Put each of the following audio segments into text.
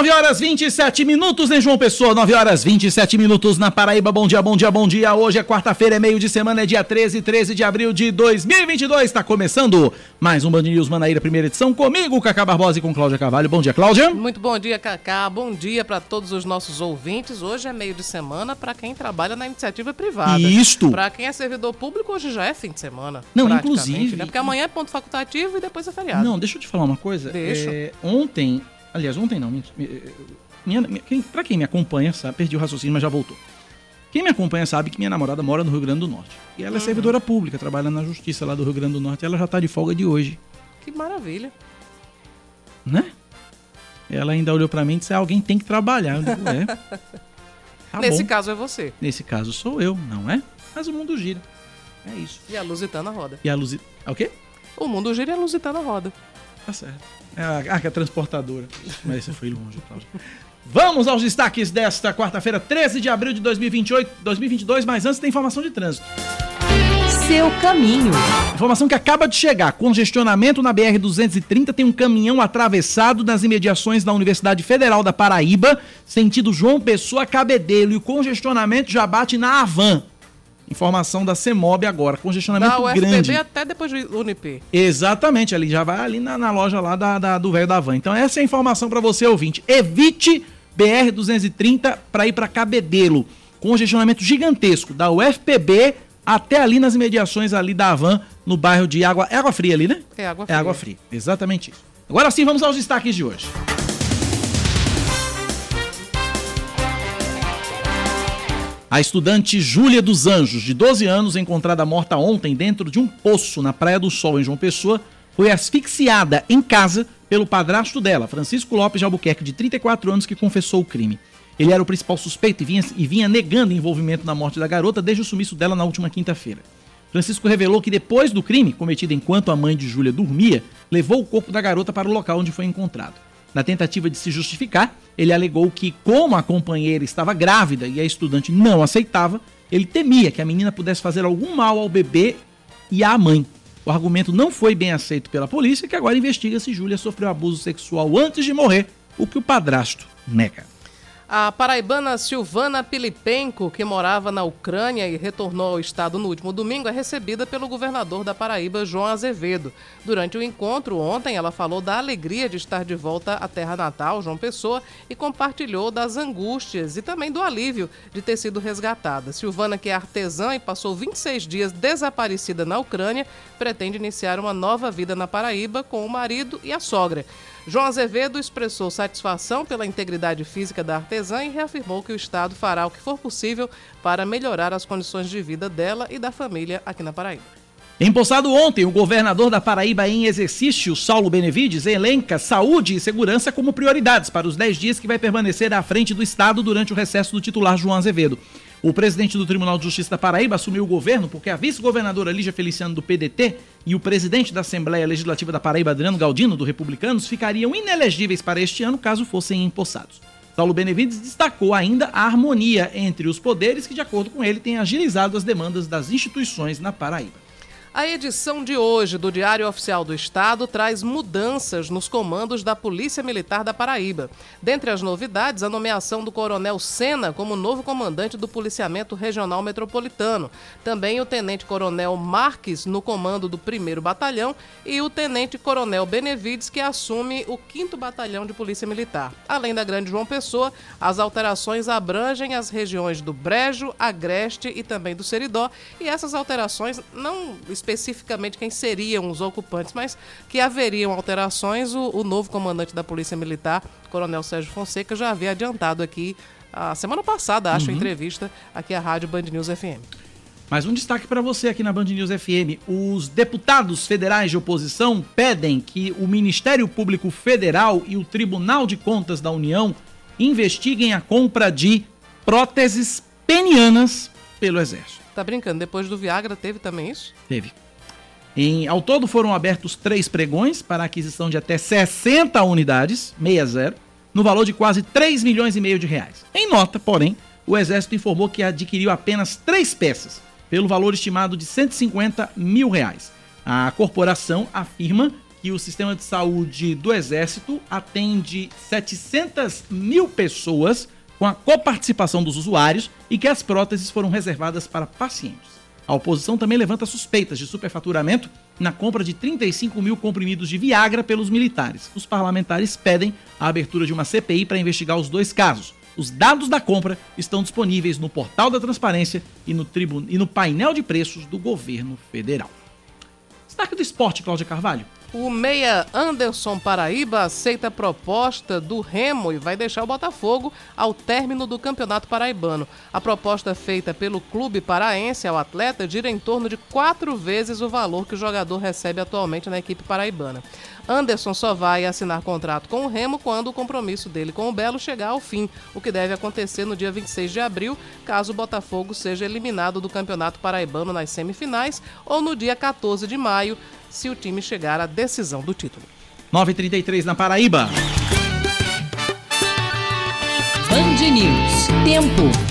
9 horas 27 minutos em João Pessoa, 9 horas 27 minutos na Paraíba. Bom dia, bom dia, bom dia. Hoje é quarta-feira, é meio de semana, é dia 13, 13 de abril de 2022. Está começando mais um Band News Manaíra, primeira edição, comigo, Cacá Barbosa e com Cláudia Carvalho. Bom dia, Cláudia. Muito bom dia, Cacá. Bom dia para todos os nossos ouvintes. Hoje é meio de semana para quem trabalha na iniciativa privada. Isto. Para quem é servidor público, hoje já é fim de semana. Não, inclusive. Né? Porque amanhã é ponto facultativo e depois é feriado. Não, deixa eu te falar uma coisa. Deixa. É, ontem Aliás, ontem não. Minha, minha, quem, pra quem me acompanha, sabe, perdi o raciocínio, mas já voltou. Quem me acompanha sabe que minha namorada mora no Rio Grande do Norte. E ela é uhum. servidora pública, trabalha na justiça lá do Rio Grande do Norte. E ela já tá de folga de hoje. Que maravilha. Né? Ela ainda olhou para mim e disse: ah, alguém tem que trabalhar. Eu digo, é. Tá Nesse bom. caso é você. Nesse caso sou eu, não é? Mas o mundo gira. É isso. E a Lusitana roda. E a Lusitana. É o quê? O mundo gira e a Lusitana roda. Tá certo. É a, ah, que é transportadora. Mas esse foi longe, Cláudio. Vamos aos destaques desta quarta-feira, 13 de abril de 2028, 2022, mas antes tem informação de trânsito. Seu caminho. Informação que acaba de chegar. Congestionamento na BR-230 tem um caminhão atravessado nas imediações da Universidade Federal da Paraíba, sentido João Pessoa Cabedelo. E o congestionamento já bate na Avan. Informação da CEMOB agora, congestionamento da UFPB grande. até depois do Unip. Exatamente, ali já vai ali na, na loja lá da, da do velho da van. Então essa é a informação para você ouvinte. Evite BR 230 para ir para Cabedelo. Congestionamento gigantesco da UFPB até ali nas imediações ali da Avan, no bairro de Água, é Água Fria ali, né? É Água Fria. É Água Fria, exatamente isso. Agora sim, vamos aos destaques de hoje. A estudante Júlia dos Anjos, de 12 anos, encontrada morta ontem dentro de um poço na Praia do Sol, em João Pessoa, foi asfixiada em casa pelo padrasto dela, Francisco Lopes de Albuquerque, de 34 anos, que confessou o crime. Ele era o principal suspeito e vinha, e vinha negando envolvimento na morte da garota desde o sumiço dela na última quinta-feira. Francisco revelou que depois do crime, cometido enquanto a mãe de Júlia dormia, levou o corpo da garota para o local onde foi encontrado. Na tentativa de se justificar, ele alegou que, como a companheira estava grávida e a estudante não aceitava, ele temia que a menina pudesse fazer algum mal ao bebê e à mãe. O argumento não foi bem aceito pela polícia, que agora investiga se Júlia sofreu abuso sexual antes de morrer, o que o padrasto nega. A paraibana Silvana Pilipenko, que morava na Ucrânia e retornou ao estado no último domingo, é recebida pelo governador da Paraíba, João Azevedo. Durante o encontro ontem, ela falou da alegria de estar de volta à terra natal, João Pessoa, e compartilhou das angústias e também do alívio de ter sido resgatada. Silvana, que é artesã e passou 26 dias desaparecida na Ucrânia, pretende iniciar uma nova vida na Paraíba com o marido e a sogra. João Azevedo expressou satisfação pela integridade física da artesã e reafirmou que o Estado fará o que for possível para melhorar as condições de vida dela e da família aqui na Paraíba. Empossado ontem, o governador da Paraíba em exercício, Saulo Benevides, elenca saúde e segurança como prioridades para os 10 dias que vai permanecer à frente do Estado durante o recesso do titular João Azevedo. O presidente do Tribunal de Justiça da Paraíba assumiu o governo porque a vice-governadora Lígia Feliciano do PDT e o presidente da Assembleia Legislativa da Paraíba, Adriano Galdino, do Republicanos, ficariam inelegíveis para este ano caso fossem empossados. Paulo Benevides destacou ainda a harmonia entre os poderes que, de acordo com ele, tem agilizado as demandas das instituições na Paraíba. A edição de hoje do Diário Oficial do Estado traz mudanças nos comandos da Polícia Militar da Paraíba. Dentre as novidades, a nomeação do Coronel Sena como novo comandante do Policiamento Regional Metropolitano. Também o Tenente Coronel Marques no comando do 1 Batalhão e o Tenente Coronel Benevides, que assume o 5 Batalhão de Polícia Militar. Além da Grande João Pessoa, as alterações abrangem as regiões do Brejo, Agreste e também do Seridó. E essas alterações não especificamente quem seriam os ocupantes, mas que haveriam alterações. O, o novo comandante da Polícia Militar, Coronel Sérgio Fonseca, já havia adiantado aqui a semana passada, acho, uhum. entrevista aqui à Rádio Band News FM. Mais um destaque para você aqui na Band News FM. Os deputados federais de oposição pedem que o Ministério Público Federal e o Tribunal de Contas da União investiguem a compra de próteses penianas pelo Exército. Tá brincando? Depois do Viagra teve também isso? Teve. Em, ao todo foram abertos três pregões para aquisição de até 60 unidades, 60, no valor de quase 3 milhões e meio de reais. Em nota, porém, o Exército informou que adquiriu apenas três peças, pelo valor estimado de 150 mil reais. A corporação afirma que o sistema de saúde do Exército atende 700 mil pessoas com a coparticipação dos usuários e que as próteses foram reservadas para pacientes. A oposição também levanta suspeitas de superfaturamento na compra de 35 mil comprimidos de Viagra pelos militares. Os parlamentares pedem a abertura de uma CPI para investigar os dois casos. Os dados da compra estão disponíveis no portal da transparência e no, e no painel de preços do governo federal. Destaque do esporte, Cláudia Carvalho. O meia Anderson Paraíba aceita a proposta do Remo e vai deixar o Botafogo ao término do Campeonato Paraibano. A proposta feita pelo clube paraense ao atleta gira em torno de quatro vezes o valor que o jogador recebe atualmente na equipe paraibana. Anderson só vai assinar contrato com o Remo quando o compromisso dele com o Belo chegar ao fim, o que deve acontecer no dia 26 de abril, caso o Botafogo seja eliminado do Campeonato Paraibano nas semifinais, ou no dia 14 de maio, se o time chegar à decisão do título. 9h33 na Paraíba. Band News. Tempo.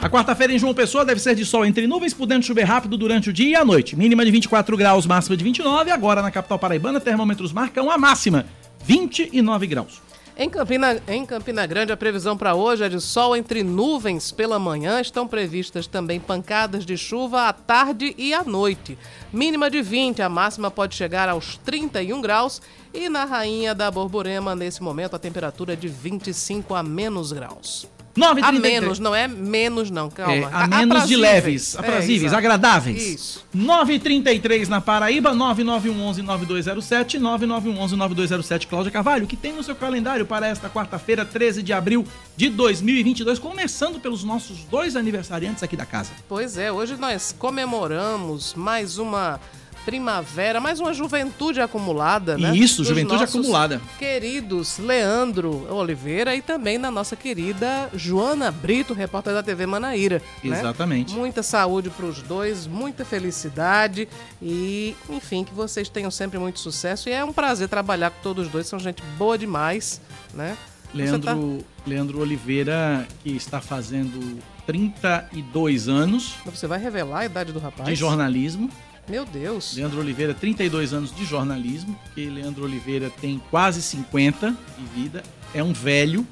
A quarta-feira em João Pessoa deve ser de sol entre nuvens, podendo chover rápido durante o dia e a noite. Mínima de 24 graus, máxima de 29. Agora na capital paraibana, termômetros marcam a máxima, 29 graus. Em Campina, em Campina Grande, a previsão para hoje é de sol entre nuvens pela manhã. Estão previstas também pancadas de chuva à tarde e à noite. Mínima de 20, a máxima pode chegar aos 31 graus. E na Rainha da Borborema, nesse momento, a temperatura é de 25 a menos graus. 9, a menos, não é menos não, calma. É, a, a menos de leves, aprazíveis, é, agradáveis. Isso. 9h33 na Paraíba, 9911-9207, 9911-9207, Cláudia Carvalho, que tem no seu calendário para esta quarta-feira, 13 de abril de 2022, começando pelos nossos dois aniversariantes aqui da casa. Pois é, hoje nós comemoramos mais uma primavera, mais uma juventude acumulada, né? Isso, Dos juventude acumulada. Queridos Leandro Oliveira e também na nossa querida Joana Brito, repórter da TV Manaíra. Né? Exatamente. Né? Muita saúde para os dois, muita felicidade e, enfim, que vocês tenham sempre muito sucesso. E é um prazer trabalhar com todos os dois, são gente boa demais, né? Leandro, tá... Leandro Oliveira, que está fazendo 32 anos. Você vai revelar a idade do rapaz? De jornalismo. Meu Deus. Leandro Oliveira, 32 anos de jornalismo, que Leandro Oliveira tem quase 50 de vida, é um velho.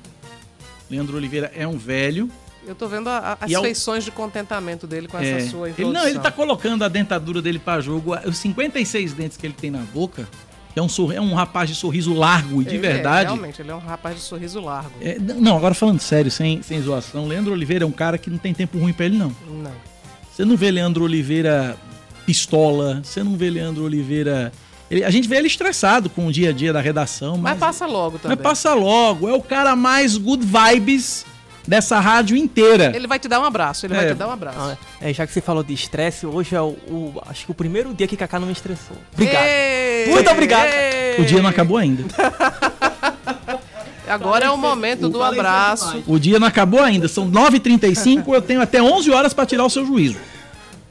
Leandro Oliveira é um velho. Eu tô vendo a, a, as feições de contentamento dele com é, essa sua introdução. Ele, não, ele tá colocando a dentadura dele para jogo, os 56 dentes que ele tem na boca, é um, é um rapaz de sorriso largo e de é, verdade. É, realmente, ele é um rapaz de sorriso largo. É, não, agora falando sério, sem, sem zoação, Leandro Oliveira é um cara que não tem tempo ruim para ele, não. Não. Você não vê Leandro Oliveira pistola, você não vê Leandro Oliveira. Ele, a gente vê ele estressado com o dia a dia da redação. Mas, mas passa logo também. Mas passa logo. É o cara mais good vibes dessa rádio inteira. Ele vai te dar um abraço, ele é. vai te dar um abraço. Ah, é, já que você falou de estresse, hoje é o, o, acho que o primeiro dia que Kaká não me estressou. Obrigado. Ei, Muito obrigado. Ei. O dia não acabou ainda. Agora é o momento do abraço. O dia não acabou ainda. São 9h35, eu tenho até 11 horas para tirar o seu juízo.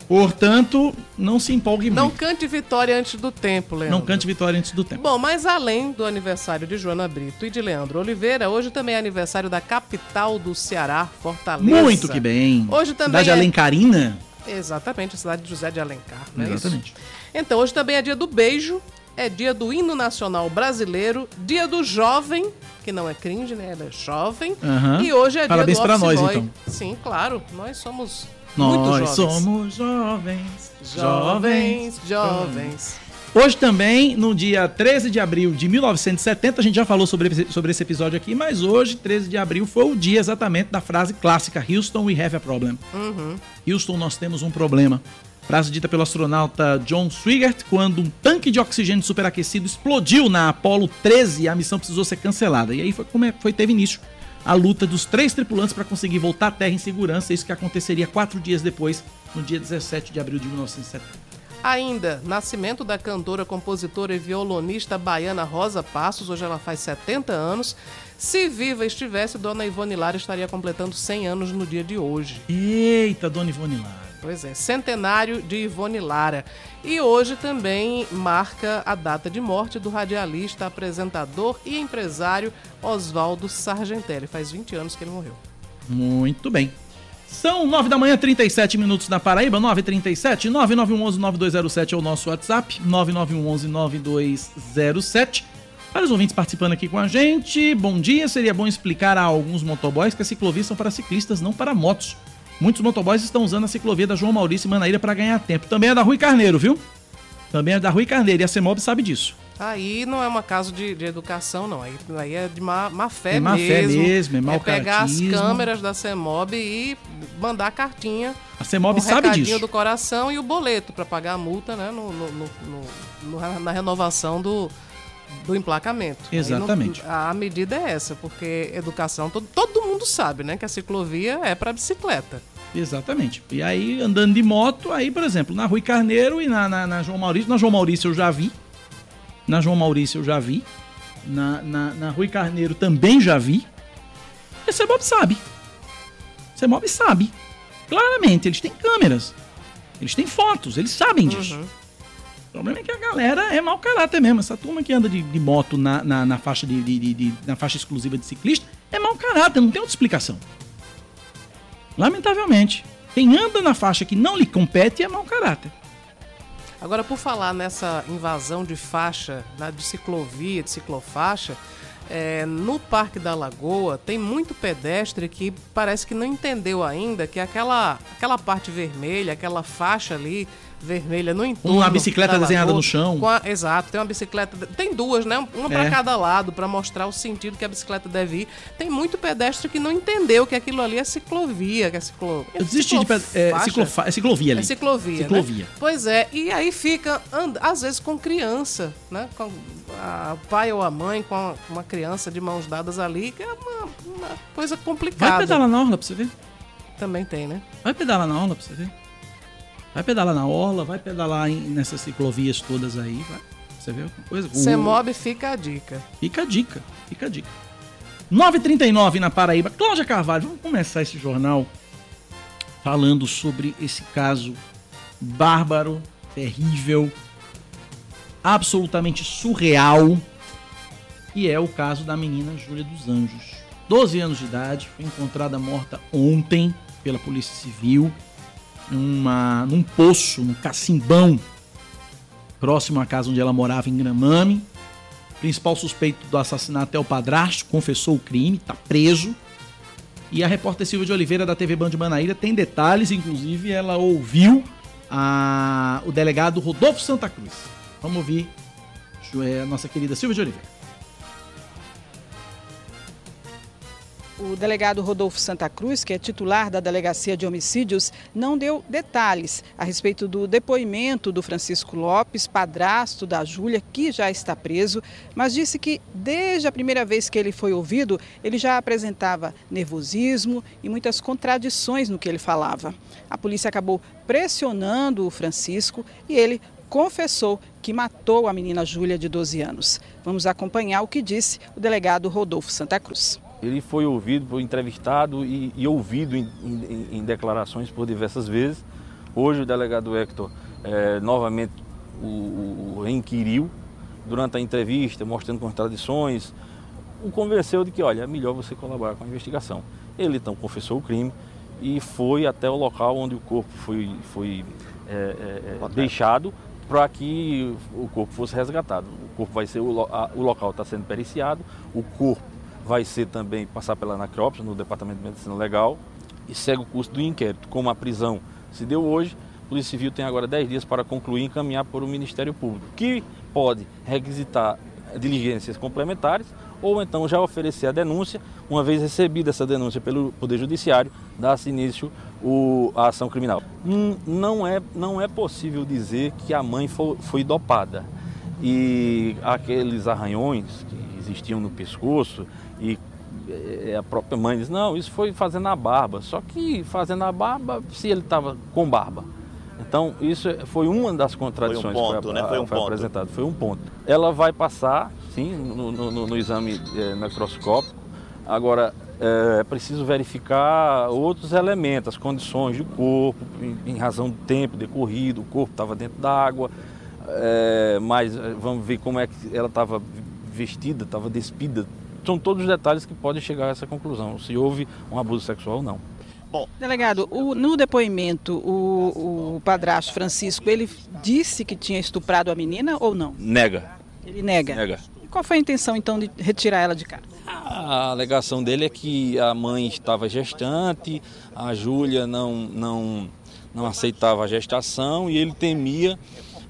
Portanto, não se empolgue não muito. Não cante vitória antes do tempo, Leandro. Não cante vitória antes do tempo. Bom, mas além do aniversário de Joana Brito e de Leandro Oliveira, hoje também é aniversário da capital do Ceará, Fortaleza. Muito que bem. Hoje também Cidade é... Alencarina. Exatamente, a cidade de José de Alencar, não é Exatamente. Isso? Então, hoje também é dia do beijo, é dia do hino nacional brasileiro, dia do jovem, que não é cringe, né? Ela é jovem. Uhum. E hoje é Parabéns dia do Parabéns pra nós, então. Sim, claro. Nós somos nós somos jovens, jovens, jovens. Hoje também, no dia 13 de abril de 1970, a gente já falou sobre, sobre esse episódio aqui, mas hoje, 13 de abril, foi o dia exatamente da frase clássica Houston, we have a problem. Uhum. Houston, nós temos um problema. Frase dita pelo astronauta John Swigert quando um tanque de oxigênio superaquecido explodiu na Apollo 13 e a missão precisou ser cancelada. E aí foi como é, foi, teve início a luta dos três tripulantes para conseguir voltar à Terra em segurança, isso que aconteceria quatro dias depois, no dia 17 de abril de 1970. Ainda, nascimento da cantora, compositora e violonista baiana Rosa Passos, hoje ela faz 70 anos. Se viva estivesse, Dona Ivone Lara estaria completando 100 anos no dia de hoje. Eita, Dona Ivone Lara. Pois é, centenário de Ivone Lara. E hoje também marca a data de morte do radialista, apresentador e empresário Oswaldo Sargentelli. Faz 20 anos que ele morreu. Muito bem. São 9 da manhã, 37 minutos na Paraíba, 9h37, 9911-9207 é o nosso WhatsApp, 9911-9207. Vários ouvintes participando aqui com a gente. Bom dia, seria bom explicar a alguns motoboys que as ciclovias são para ciclistas, não para motos. Muitos motoboys estão usando a ciclovia da João Maurício e Manaíra para ganhar tempo. Também é da Rui Carneiro, viu? Também é da Rui Carneiro e a CEMOB sabe disso. Aí não é uma caso de, de educação, não. Aí, aí é de má, má fé É má mesmo. fé mesmo, é mau pegar as câmeras da CEMOB e mandar a cartinha. A CEMOB o sabe disso. do coração e o boleto para pagar a multa, né? No, no- no- na renovação do, do emplacamento. Aí não- Exatamente. a medida é essa, porque educação, todo, todo mundo sabe, né? Que a ciclovia é para bicicleta. Exatamente. E aí, andando de moto, aí, por exemplo, na Rui Carneiro e na, na- na João Maurício. Na João Maurício eu já vi. Na João Maurício eu já vi. Na, na, na Rui Carneiro também já vi. E a CEMOB sabe. A CEMOB sabe. Claramente, eles têm câmeras. Eles têm fotos, eles sabem disso. Uhum. O problema é que a galera é mau caráter mesmo. Essa turma que anda de, de moto na, na, na faixa de, de- de- de- na faixa exclusiva de ciclista é mau caráter, não tem outra explicação. Lamentavelmente. Quem anda na faixa que não lhe compete é mau caráter. Agora, por falar nessa invasão de faixa, de ciclovia, de ciclofaixa, é, no Parque da Lagoa tem muito pedestre que parece que não entendeu ainda que aquela, aquela parte vermelha, aquela faixa ali vermelha no entorno. Uma bicicleta da desenhada lagoa, no chão. a- exato, tem uma bicicleta. Tem duas, né? Uma para É. cada lado, para mostrar o sentido que a bicicleta deve ir. Tem muito pedestre que não entendeu que aquilo ali é ciclovia, que é ciclo. Eu desisti de. É, ciclofa- é ciclovia ali. É ciclovia, Ciclovia. né? Pois é, e aí fica, and- às vezes, com criança, né? Com a- o pai ou a mãe com a- uma criança de mãos dadas ali, que é uma, uma coisa Vai complicada. pedalar na orla pra você ver. Também tem, né? Vai pedalar na orla pra você ver. Vai pedalar na orla, vai pedalar em- nessas ciclovias todas aí. Vai. Você vê alguma coisa? CEMOB fica a dica. Fica a dica, fica a dica. 9h39 na Paraíba. Cláudia Carvalho, vamos começar esse jornal falando sobre esse caso bárbaro, terrível, absolutamente surreal, que é o caso da menina Júlia dos Anjos. 12 anos de idade, foi encontrada morta ontem pela Polícia Civil numa, num poço, num cacimbão, próximo à casa onde ela morava em Gramame. O principal suspeito do assassinato é o padrasto, confessou o crime, está preso. E a repórter Silvia de Oliveira da TV Band de Manaíra tem detalhes, inclusive ela ouviu a- o delegado Rodolfo Santa Cruz. Vamos ouvir a nossa querida Silvia de Oliveira. O delegado Rodolfo Santa Cruz, que é titular da Delegacia de Homicídios, não deu detalhes a respeito do depoimento do Francisco Lopes, padrasto da Júlia, que já está preso, mas disse que desde a primeira vez que ele foi ouvido, ele já apresentava nervosismo e muitas contradições no que ele falava. A polícia acabou pressionando o Francisco e ele confessou que matou a menina Júlia de 12 anos. Vamos acompanhar o que disse o delegado Rodolfo Santa Cruz. Ele foi ouvido, foi entrevistado e, e ouvido em, em- em declarações por diversas vezes. Hoje o delegado Hector eh, novamente o, o- reinquiriu durante a entrevista, mostrando contradições. O convenceu de que, olha, é melhor você colaborar com a investigação. Ele então confessou o crime e foi até o local onde o corpo foi, foi eh, eh, eh, deixado para que o corpo fosse resgatado. O corpo vai ser o, a- o local está sendo periciado, o corpo vai ser também passar pela necrópsia no Departamento de Medicina Legal e segue o curso do inquérito. Como a prisão se deu hoje, a Polícia Civil tem agora 10 dias para concluir e encaminhar para o Ministério Público, que pode requisitar diligências complementares ou então já oferecer a denúncia, uma vez recebida essa denúncia pelo Poder Judiciário, dar-se início o, à ação criminal. Hum, Não é, não é possível dizer que a mãe foi, foi dopada e aqueles arranhões que existiam no pescoço e eh, a própria mãe diz, não, isso foi fazendo a barba. Só que fazendo a barba, se ele estava com barba, Então, isso foi uma das contradições Foi um ponto, que foi, né? Foi um ponto. apresentado. Foi um ponto. Ela vai passar, sim, no, no- no- exame eh, microscópico. Agora, eh, é preciso verificar outros elementos, as condições do corpo, em, em razão do tempo decorrido, o corpo estava dentro da água, eh, mas vamos ver como é que ela estava vestida, estava despida. São todos os detalhes que podem chegar a essa conclusão, se houve um abuso sexual ou não. Delegado, o- no depoimento, o, o padrasto Francisco, ele disse que tinha estuprado a menina ou não? Nega, Ele nega. nega. E qual foi a intenção, então, de retirar ela de casa? A alegação dele é que a mãe estava gestante, a Júlia não, não, não aceitava a gestação e ele temia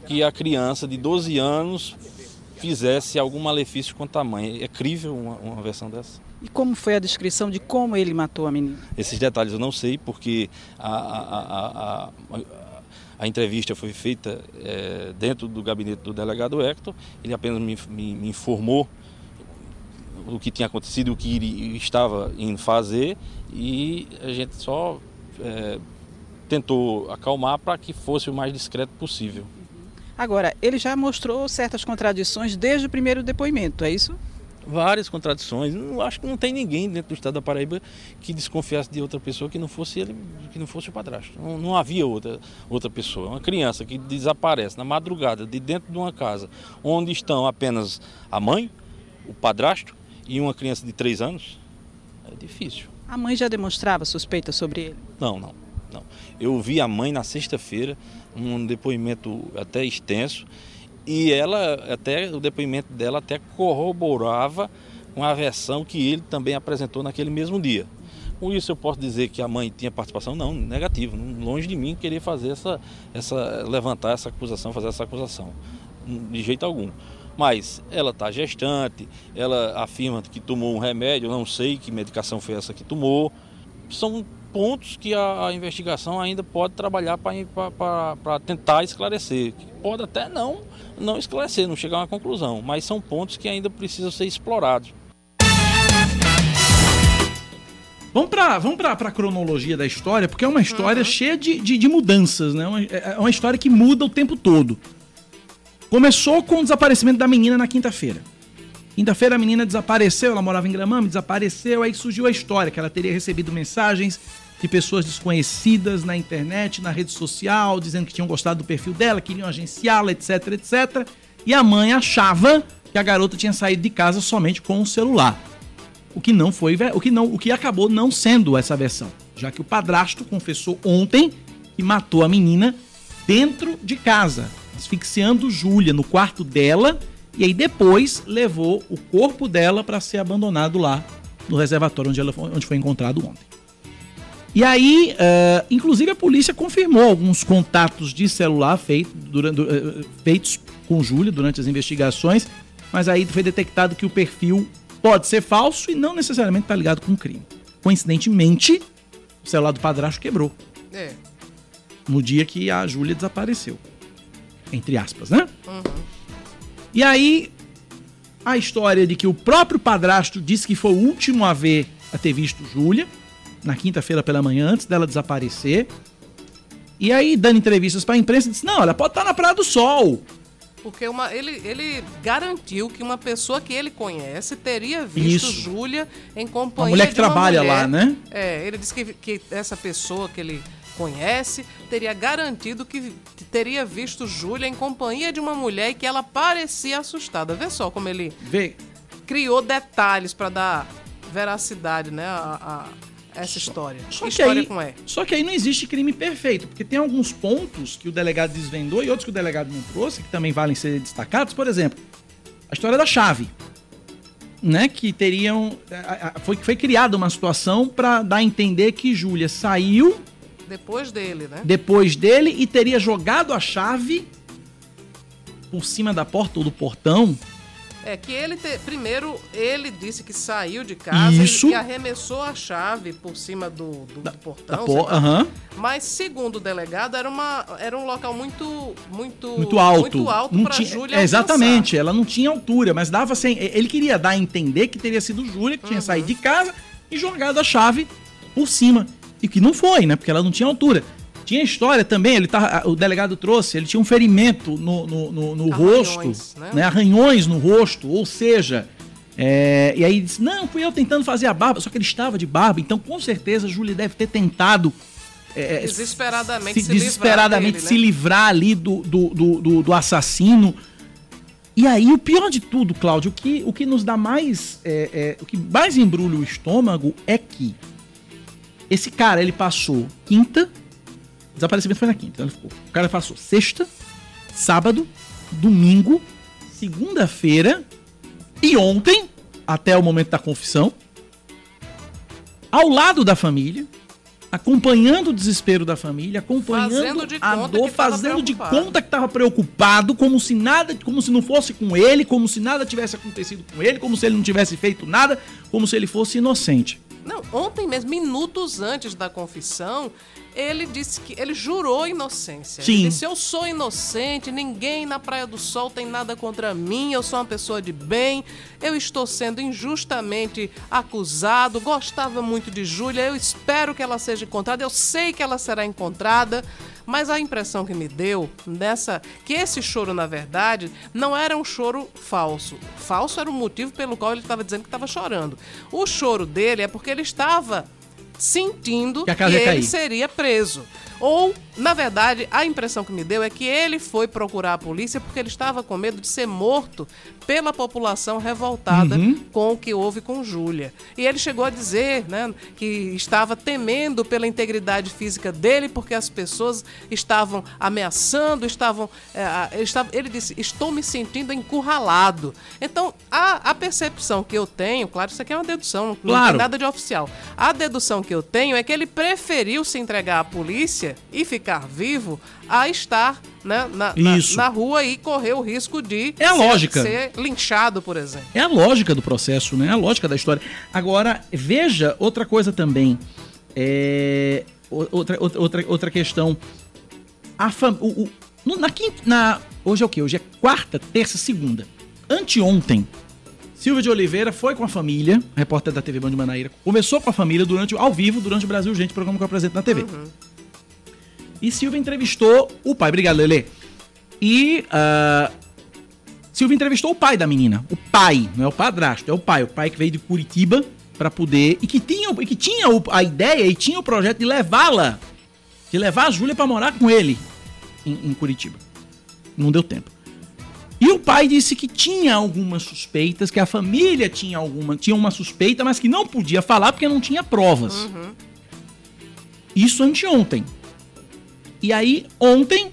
que a criança de 12 anos fizesse algum malefício contra a mãe. É crível uma, uma versão dessa? E como foi a descrição de como ele matou a menina? Esses detalhes eu não sei, porque a, a, a, a, entrevista foi feita eh, dentro do gabinete do delegado Hector. Ele apenas me, me- me informou o que tinha acontecido, o que ele estava indo fazer, e a gente só eh, tentou acalmar para que fosse o mais discreto possível. Agora, ele já mostrou certas contradições desde o primeiro depoimento, é isso? Várias contradições. Não acho que não tem ninguém dentro do estado da Paraíba que desconfiasse de outra pessoa que não fosse ele, que não fosse o padrasto. Não, não havia outra, outra pessoa. Uma criança que desaparece na madrugada de dentro de uma casa onde estão apenas a mãe, o padrasto e uma criança de três anos, é difícil. A mãe já demonstrava suspeita sobre ele. Não, não, não. Eu vi a mãe na sexta-feira, um depoimento até extenso, e ela até o depoimento dela até corroborava com a versão que ele também apresentou naquele mesmo dia. Com isso eu posso dizer que a mãe tinha participação? Não, negativo. Longe de mim querer fazer essa, essa levantar essa acusação, fazer essa acusação, de jeito algum. Mas ela está gestante, ela afirma que tomou um remédio, não sei que medicação foi essa que tomou. São pontos que a, a investigação ainda pode trabalhar para tentar esclarecer. Pode até não, não esclarecer, não chegar a uma conclusão, mas são pontos que ainda precisam ser explorados. Vamos para vamos pra, pra cronologia da história, porque é uma história cheia de, de, de mudanças, né? Uma- É uma história que muda o tempo todo. Começou com o desaparecimento da menina na quinta-feira. Quinta-feira a menina desapareceu, ela morava em Gramame, desapareceu, aí surgiu a história que ela teria recebido mensagens de pessoas desconhecidas na internet, na rede social, dizendo que tinham gostado do perfil dela, queriam agenciá-la, etc, etc. E a mãe achava que a garota tinha saído de casa somente com o celular. O que não foi, o que não, o que acabou não sendo essa versão, já que o padrasto confessou ontem que matou a menina dentro de casa, asfixiando Júlia no quarto dela e aí depois levou o corpo dela para ser abandonado lá no reservatório onde, ela foi, onde foi encontrado ontem. E aí, eh, inclusive a polícia confirmou alguns contatos de celular feito durante- eh, feitos com Júlia durante as investigações, mas aí foi detectado que o perfil pode ser falso e não necessariamente está ligado com o crime. Coincidentemente, o celular do padrasto quebrou É. no dia que a Júlia desapareceu. Entre aspas, né? E aí, a história de que o próprio padrasto disse que foi o último a ver, a ter visto Júlia, na quinta-feira pela manhã, antes dela desaparecer. E aí, dando entrevistas pra imprensa, disse: Não, ela pode estar na Praia do Sol. Porque uma, ele, ele garantiu que uma pessoa que ele conhece teria visto Isso. Júlia em A companhia mulher que de uma trabalha mulher. lá, né? É, ele disse que, que essa pessoa que ele conhece teria garantido que teria visto Júlia em companhia de uma mulher e que ela parecia assustada. Vê só como ele Vê, criou detalhes para dar veracidade, né, a, a essa história. Só história aí, com é? só que aí não existe crime perfeito, porque tem alguns pontos que o delegado desvendou e outros que o delegado não trouxe, que também valem ser destacados. Por exemplo, a história da chave. Né, que teriam. a- Foi, foi criada uma situação para dar a entender que Júlia saiu Depois dele, né? depois dele e teria jogado a chave por cima da porta ou do portão. É que ele te- primeiro ele disse que saiu de casa Isso. e, arremessou a chave por cima do, do Da portão. por- sei lá. aham. Mas segundo o delegado era uma era um local muito muito muito alto. muito alto Não tinha- Júlia é, Exatamente, ela não tinha altura, mas dava sem. Ele queria dar a entender que teria sido Júlia que tinha Uhum. saído de casa e jogado a chave por cima. E que não foi, né? Porque ela não tinha altura. Tinha história também, ele tá, o delegado trouxe, ele tinha um ferimento no, no, no, no rosto, Arranhões, né? né? Arranhões no rosto, ou seja, é, e aí disse, não, fui eu tentando fazer a barba, só que ele estava de barba, então com certeza Júlia deve ter tentado é, Desesperadamente se, se livrar desesperadamente dele, se né? livrar ali do, do, do, do- do assassino. E aí, o pior de tudo, Cláudio, o que, o que nos dá mais. é, é, o que mais embrulha o estômago é que esse cara, ele passou quinta. Desaparecimento foi na quinta. então ele ficou. O cara passou sexta, sábado, domingo, segunda-feira e ontem, até o momento da confissão, ao lado da família, acompanhando o desespero da família, acompanhando a dor, fazendo de conta que estava preocupado, como se nada, como se não fosse com ele, como se nada tivesse acontecido com ele, como se ele não tivesse feito nada, como se ele fosse inocente. Não, ontem mesmo, minutos antes da confissão, ele disse que ele jurou inocência. Sim. Ele disse: "Eu sou inocente, ninguém na Praia do Sol tem nada contra mim, eu sou uma pessoa de bem. Eu estou sendo injustamente acusado. Gostava muito de Júlia, eu espero que ela seja encontrada. Eu sei que ela será encontrada." Mas a impressão que me deu nessa que esse choro, na verdade, não era um choro falso. Falso era o motivo pelo qual ele estava dizendo que estava chorando. O choro dele é porque ele estava sentindo Que que, ele cair. seria preso. Ou, na verdade, a impressão que me deu é que ele foi procurar a polícia porque ele estava com medo de ser morto pela população revoltada Uhum. com o que houve com Júlia. E ele chegou a dizer né, que estava temendo pela integridade física dele porque as pessoas estavam ameaçando, estavam. é, estava- ele disse: Estou me sentindo encurralado. Então, a, a percepção que eu tenho, claro, isso aqui é uma dedução, não Claro. tem nada de oficial. A dedução que eu tenho é que ele preferiu se entregar à polícia e ficar vivo a estar né, na, na, na rua e correr o risco de É a ser, lógica. ser linchado, por exemplo. É a lógica do processo, né? É a lógica da história. Agora, veja outra coisa também. É, outra, outra, outra, questão. A fam... o, o- na quinta, na, hoje é o quê? Hoje é quarta, terça, segunda. Anteontem, Silvia de Oliveira foi com a família, repórter da TV Band de Manaíra, conversou com a família durante, ao vivo durante o Brasil Gente, programa que eu apresento na TV. E Silvia entrevistou o pai. Obrigado, Lele. E ah, Silvia entrevistou o pai da menina. O pai, não é o padrasto, é o pai. O pai que veio de Curitiba para poder. E que tinha, e que tinha a ideia e tinha o projeto de levá-la. De levar a Júlia para morar com ele em, em Curitiba. Não deu tempo. E o pai disse que tinha algumas suspeitas, que a família tinha alguma, tinha uma suspeita, mas que não podia falar porque não tinha provas. Isso anteontem. E aí, ontem,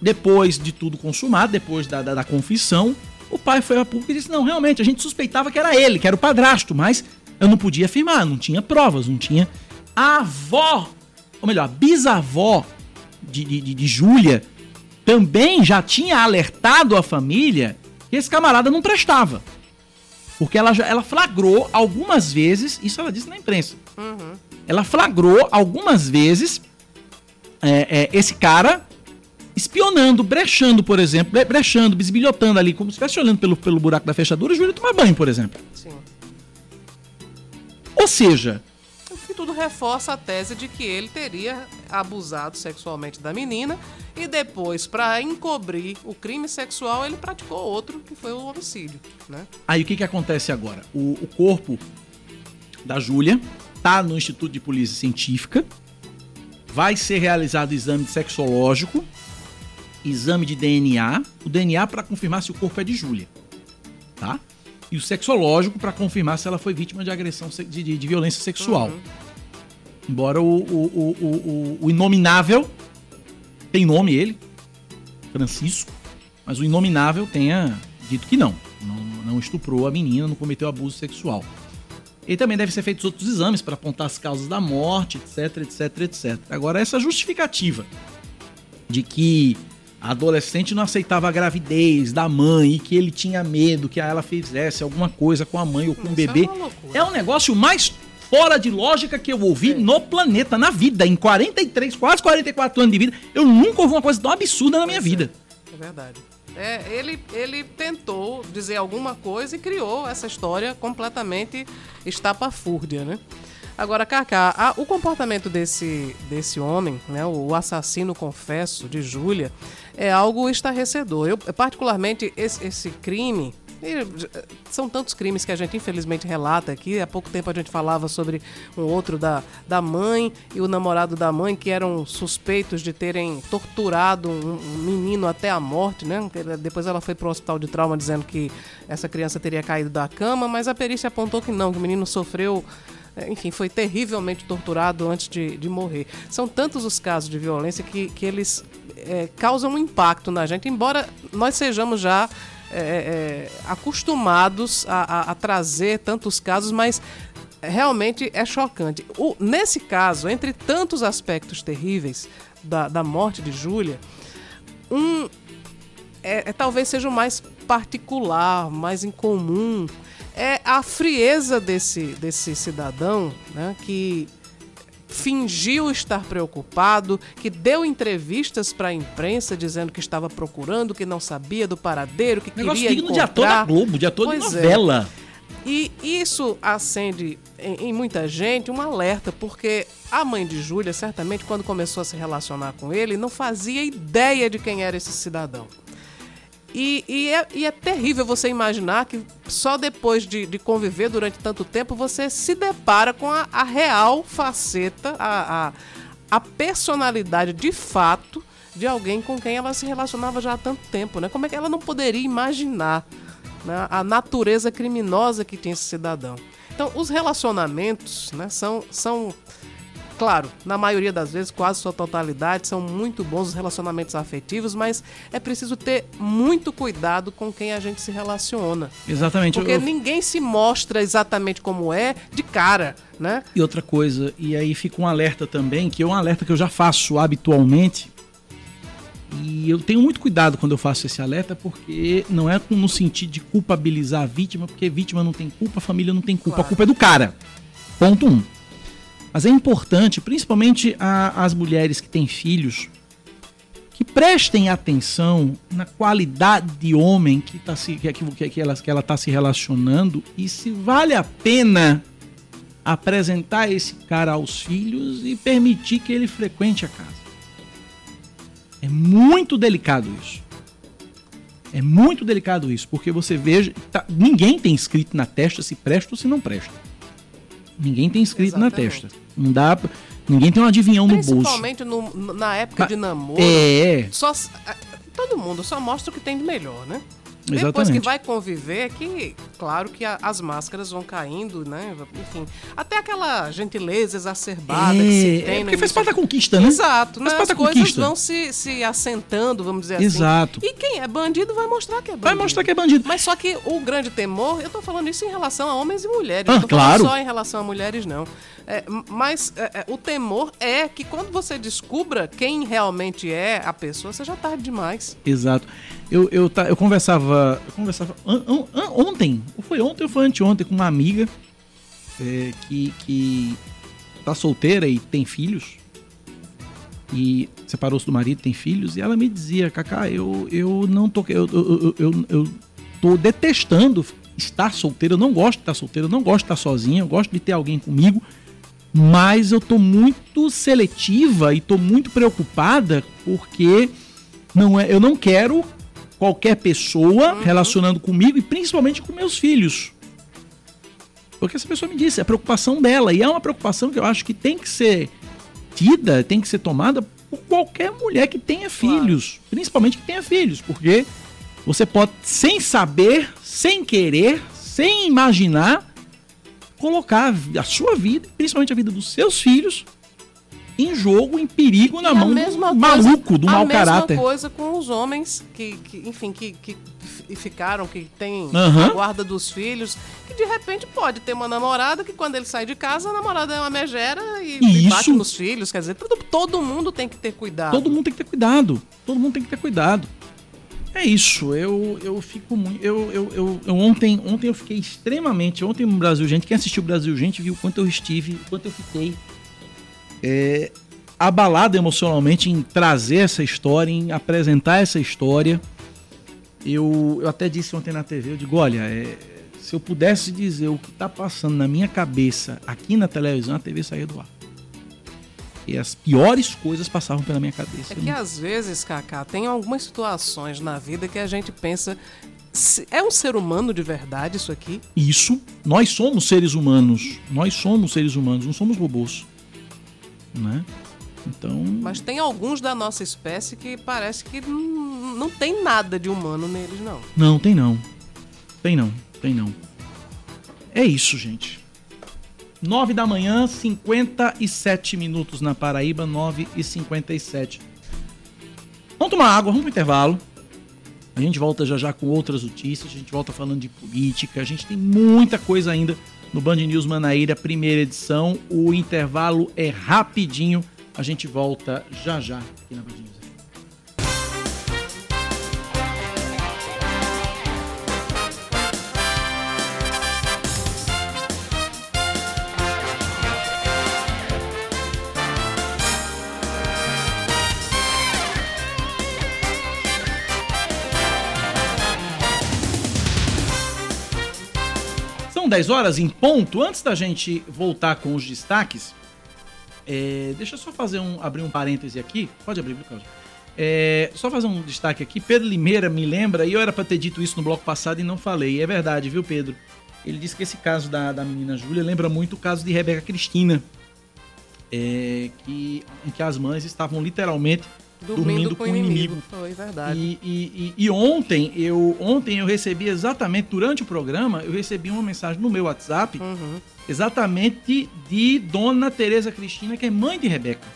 depois de tudo consumado, depois da, da, da confissão, o pai foi a público e disse: Não, realmente, a gente suspeitava que era ele, que era o padrasto, mas eu não podia afirmar, não tinha provas, não tinha. A avó, ou melhor, a bisavó de, de, de, de Júlia, também já tinha alertado a família que esse camarada não prestava. Porque ela, já, ela flagrou algumas vezes, isso ela disse na imprensa. Ela flagrou algumas vezes é, é, esse cara espionando, brechando, por exemplo, bre- brechando, bisbilhotando ali, como se estivesse olhando pelo, pelo buraco da fechadura, e Júlia tomar banho, por exemplo. Sim. Ou seja, O que tudo reforça a tese de que ele teria abusado sexualmente da menina e depois, para encobrir o crime sexual, ele praticou outro, que foi o homicídio, né? aí o que, que acontece agora? O, o corpo da Júlia tá no Instituto de Polícia Científica, vai ser realizado exame sexológico, exame de DNA, o DNA para confirmar se o corpo é de Júlia, tá? E o sexológico para confirmar se ela foi vítima de agressão de, de- de violência sexual. Embora o, o, o, o, inominável tem nome ele, Francisco, mas o inominável tenha dito que não, não, não estuprou a menina, não cometeu abuso sexual. E também devem ser feitos outros exames para apontar as causas da morte, etc, etc, etc. Agora, essa justificativa de que a adolescente não aceitava a gravidez da mãe e que ele tinha medo que ela fizesse alguma coisa com a mãe ou com o Isso é bebê, loucura. é um negócio mais fora de lógica que eu ouvi no planeta, na vida. Em 43, quase 44 anos de vida, eu nunca ouvi uma coisa tão absurda na minha é. vida. É verdade. É, ele, ele tentou dizer alguma coisa e criou essa história completamente estapafúrdia, né? Agora, Cacá, a- o comportamento desse, desse homem, né, o assassino confesso de Júlia, é algo estarrecedor. Eu, particularmente, esse, esse crime. E, São tantos crimes que a gente infelizmente relata aqui. Há pouco tempo a gente falava sobre um outro da, da mãe e o namorado da mãe que eram suspeitos de terem torturado um, um menino até a morte, né? Depois ela foi para o hospital de trauma dizendo que essa criança teria caído da cama, mas a perícia apontou que não, que o menino sofreu é, enfim, foi terrivelmente torturado antes de, de morrer. São tantos os casos de violência que, que eles é, causam um impacto na gente, embora nós sejamos já é, é, acostumados a, a- a trazer tantos casos, mas realmente é chocante. O- nesse caso, entre tantos aspectos terríveis da, da morte de Júlia, um é, é- talvez seja o mais particular, mais incomum, é a frieza desse, desse cidadão, né, que fingiu estar preocupado, que deu entrevistas para a imprensa dizendo que estava procurando, que não sabia do paradeiro, que Negócio queria digno de ator da encontrar. Globo, de ator de Pois é. novela. E isso acende em, em muita gente um alerta, porque a mãe de Júlia, certamente, quando começou a se relacionar com ele, não fazia ideia de quem era esse cidadão. E, e é, e é terrível você imaginar que só depois de, de conviver durante tanto tempo você se depara com a, a real faceta, a, a, a personalidade de fato de alguém com quem ela se relacionava já há tanto tempo, né? Como é que ela não poderia imaginar né, a natureza criminosa que tinha esse cidadão? Então, os relacionamentos né, são, são Claro, na maioria das vezes, quase sua totalidade, são muito bons os relacionamentos afetivos, mas é preciso ter muito cuidado com quem a gente se relaciona. Exatamente. Porque Eu- ninguém se mostra exatamente como é de cara, né? E outra coisa, e aí fica um alerta também, que é um alerta que eu já faço habitualmente. E eu tenho muito cuidado quando eu faço esse alerta, porque não é no sentido de culpabilizar a vítima, porque vítima não tem culpa, a família não tem culpa, Claro. a culpa é do cara. Ponto um. Mas é importante, principalmente a- as mulheres que têm filhos, que prestem atenção na qualidade de homem que, tá se, que, que, que ela está se relacionando e se vale a pena apresentar esse cara aos filhos e permitir que ele frequente a casa. É muito delicado isso. É muito delicado isso, porque você veja, tá- ninguém tem escrito na testa se presta ou se não presta. Ninguém tem escrito na Exatamente. testa. Não dá, pra- ninguém tem um adivinhão no bolso. Principalmente na época de namoro. É, Só, todo mundo só mostra o que tem de melhor, né? Depois Exatamente. que vai conviver, que claro que a- as máscaras vão caindo, né? Enfim, até aquela gentileza exacerbada que se é, tem é porque faz parte da conquista, né? Exato, né? Faz parte As da coisas conquista. vão se, se assentando, vamos dizer assim. Exato. E quem é bandido vai mostrar que é bandido. Vai mostrar que é bandido. Mas só que o grande temor, eu tô falando isso em relação a homens e mulheres. Ah, não claro. só em relação a mulheres, não. É, mas é, é, o temor é que quando você descubra quem realmente é a pessoa, você já tarde demais. Exato. Eu, eu, ta- eu conversava. Eu conversava an- an- an- ontem, ou foi ontem ou foi anteontem, com uma amiga é, que, que tá solteira e tem filhos. E separou-se do marido, tem filhos, e ela me dizia, Cacá, eu, eu não tô. Eu, eu, eu, eu, tô detestando estar solteira, eu não gosto de estar solteira, eu não gosto de estar sozinha, eu gosto de ter alguém comigo. Mas eu tô muito seletiva e tô muito preocupada porque não é, eu não quero qualquer pessoa relacionando comigo e principalmente com meus filhos. Porque essa pessoa me disse, é a preocupação dela. E é uma preocupação que eu acho que tem que ser tida, tem que ser tomada por qualquer mulher que tenha filhos. Principalmente que tenha filhos. Porque você pode, sem saber, sem querer, sem imaginar, colocar a sua vida, principalmente a vida dos seus filhos, em jogo, em perigo na E a mão mesma do maluco, do a mau mesma caráter. coisa com os homens que, que, enfim, que, que ficaram, que têm Aham. a guarda dos filhos, que de repente pode ter uma namorada que quando ele sai de casa, a namorada é uma megera e, e bate Isso. nos filhos. Quer dizer, todo, todo mundo tem que ter cuidado. Todo mundo tem que ter cuidado. Todo mundo tem que ter cuidado. É isso. Eu, eu fico muito. Eu, eu, eu, eu ontem, ontem eu fiquei extremamente. Ontem no Brasil Gente, quem assistiu o Brasil Gente viu quanto eu estive, quanto eu fiquei é, abalado emocionalmente em trazer essa história, em apresentar essa história. Eu, eu até disse ontem na TV, eu digo, olha, é, Se eu pudesse dizer o que está passando na minha cabeça aqui na televisão, a TV saía do ar. E as piores coisas passavam pela minha cabeça. É que às vezes, Kaká, tem algumas situações na vida que a gente pensa. "Se- É um ser humano de verdade isso aqui? Isso, nós somos seres humanos. Nós somos seres humanos, não somos robôs. Né? Então. Mas tem alguns da nossa espécie que parece que não, não tem nada de humano neles, não. Não, tem não. Tem não, tem não. É isso, gente. 9 da manhã, 57 minutos na Paraíba, 9 e 57. Vamos tomar água, vamos pro intervalo. A gente volta já já com outras notícias, a gente volta falando de política, a gente tem muita coisa ainda no Band News Manaíra, primeira edição. O intervalo é rapidinho, a gente volta já já aqui na Band News. 10 horas em ponto. Antes da gente voltar com os destaques, é, deixa eu só fazer um, abrir um parêntese aqui. Pode abrir, Cláudio? É, só fazer um destaque aqui. Pedro Limeira me lembra, e eu era pra ter dito isso no bloco passado e não falei. É verdade, viu, Pedro? Ele disse que esse caso da, da menina Júlia lembra muito o caso de Rebeca Cristina. é, que, em que as mães estavam literalmente Dormindo, com, o inimigo. Foi verdade. e, e- e- e ontem eu ontem eu recebi exatamente durante o programa eu recebi uma mensagem no meu WhatsApp Uhum. exatamente de Dona Tereza Cristina que é mãe de Rebeca.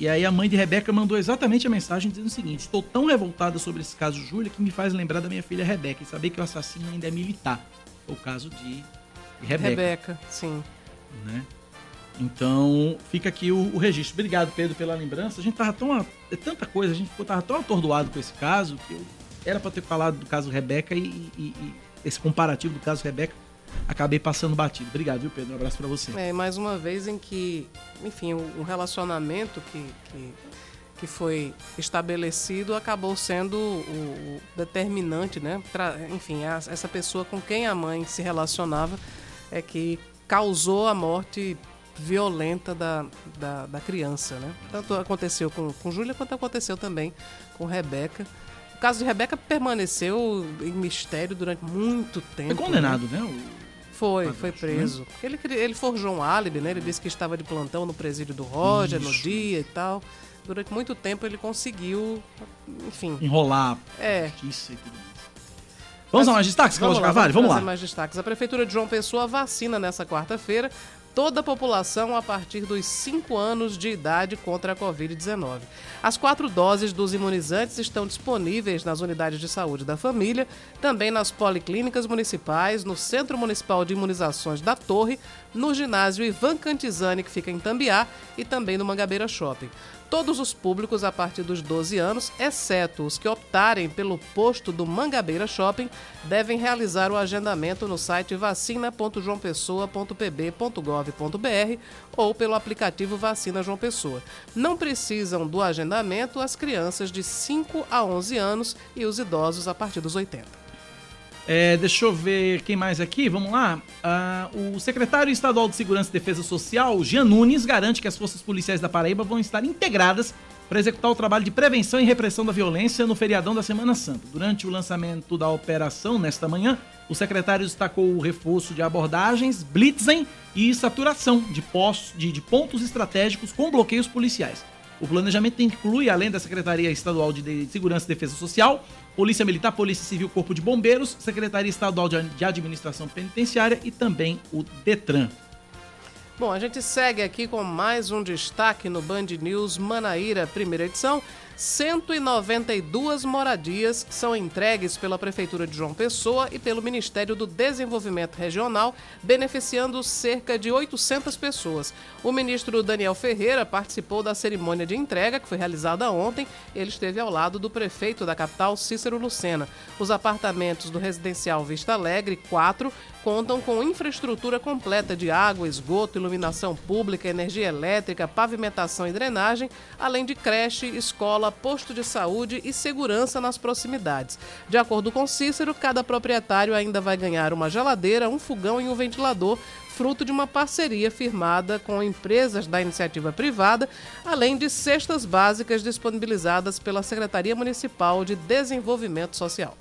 E aí a mãe de Rebeca mandou exatamente a mensagem dizendo o seguinte: estou tão revoltada sobre esse caso Júlia que me faz lembrar da minha filha Rebeca e saber que o assassino ainda é militar. O caso de, de Rebeca, Rebeca, sim. né? Então, fica aqui o, o registro. Obrigado, Pedro, pela lembrança. A gente tava tão. É tanta coisa, a gente tava tão atordoado com esse caso que eu era para ter falado do caso Rebeca e, e- e esse comparativo do caso Rebeca acabei passando batido. Obrigado, viu, Pedro? Um abraço para você. É, mais uma vez em que, enfim, o relacionamento que, que, que foi estabelecido acabou sendo o, o determinante, né? Pra, enfim, a- essa pessoa com quem a mãe se relacionava é que causou a morte violenta da, da, da criança, né? Tanto aconteceu com, com Júlia quanto aconteceu também com Rebeca. O caso de Rebeca permaneceu em mistério durante muito tempo. Foi né? condenado, né? o- Foi, Padrasto, foi preso. Porque Ele, ele forjou um álibi, né? Ele disse que estava de plantão no presídio do Roger no dia e tal. Durante muito tempo ele conseguiu, enfim. enrolar É. justiça e tudo mais. Vamos a mais destaques, lá, Carvalho? Vamos trazer lá. mais destaques. A Prefeitura de João Pessoa vacina nessa quarta-feira toda a população a partir dos 5 anos de idade contra a Covid-19. As quatro doses dos imunizantes estão disponíveis nas unidades de saúde da família, também nas policlínicas municipais, no Centro Municipal de Imunizações da Torre, no ginásio Ivan Cantizani, que fica em Tambiá, e também no Mangabeira Shopping. Todos os públicos a partir dos 12 anos, exceto os que optarem pelo posto do Mangabeira Shopping, devem realizar o agendamento no site vacina.joaopessoa.pb.gov.br ou pelo aplicativo Vacina João Pessoa. Não precisam do agendamento as crianças de 5 a 11 anos e os idosos a partir dos 80. É, deixa eu ver quem mais aqui. Vamos lá. Ah, o secretário estadual de Segurança e Defesa Social, Jean Nunes, garante que as forças policiais da Paraíba vão estar integradas para executar o trabalho de prevenção e repressão da violência no feriadão da Semana Santa. Durante o lançamento da operação, nesta manhã, o secretário destacou o reforço de abordagens, blitzen e saturação de, postos, de, de pontos estratégicos com bloqueios policiais. O planejamento inclui, além da Secretaria Estadual de Segurança e Defesa Social, Polícia Militar, Polícia Civil, Corpo de Bombeiros, Secretaria Estadual de Administração Penitenciária e também o DETRAN. Bom, a gente segue aqui com mais um destaque no Band News Manaíra, primeira edição. 192 moradias são entregues pela Prefeitura de João Pessoa e pelo Ministério do Desenvolvimento Regional, beneficiando cerca de 800 pessoas. O ministro Daniel Ferreira participou da cerimônia de entrega, que foi realizada ontem. Ele esteve ao lado do prefeito da capital, Cícero Lucena. Os apartamentos do residencial Vista Alegre, 4, contam com infraestrutura completa de água, esgoto, iluminação pública, energia elétrica, pavimentação e drenagem, além de creche, escola, posto de saúde e segurança nas proximidades. De acordo com Cícero, cada proprietário ainda vai ganhar uma geladeira, um fogão e um ventilador fruto de uma parceria firmada com empresas da iniciativa privada, além de cestas básicas disponibilizadas pela Secretaria Municipal de Desenvolvimento Social.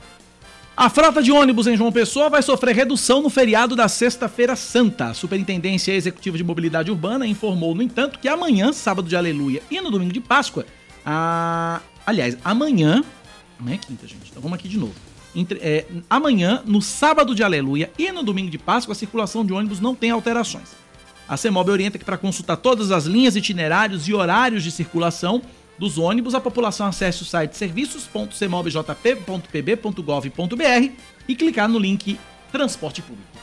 A frota de ônibus em João Pessoa vai sofrer redução no feriado da Sexta-feira Santa. A Superintendência Executiva de Mobilidade Urbana informou, no entanto, que amanhã, sábado de Aleluia e no domingo de Páscoa, a... aliás, amanhã. Amanhã é quinta, gente. Então vamos aqui de novo. Entre, é, amanhã, no sábado de Aleluia e no domingo de Páscoa, a circulação de ônibus não tem alterações. A CEMOB orienta que para consultar todas as linhas, itinerários e horários de circulação dos ônibus, a população acesse o site serviços.cemobjp.pb.gov.br e clicar no link Transporte Público.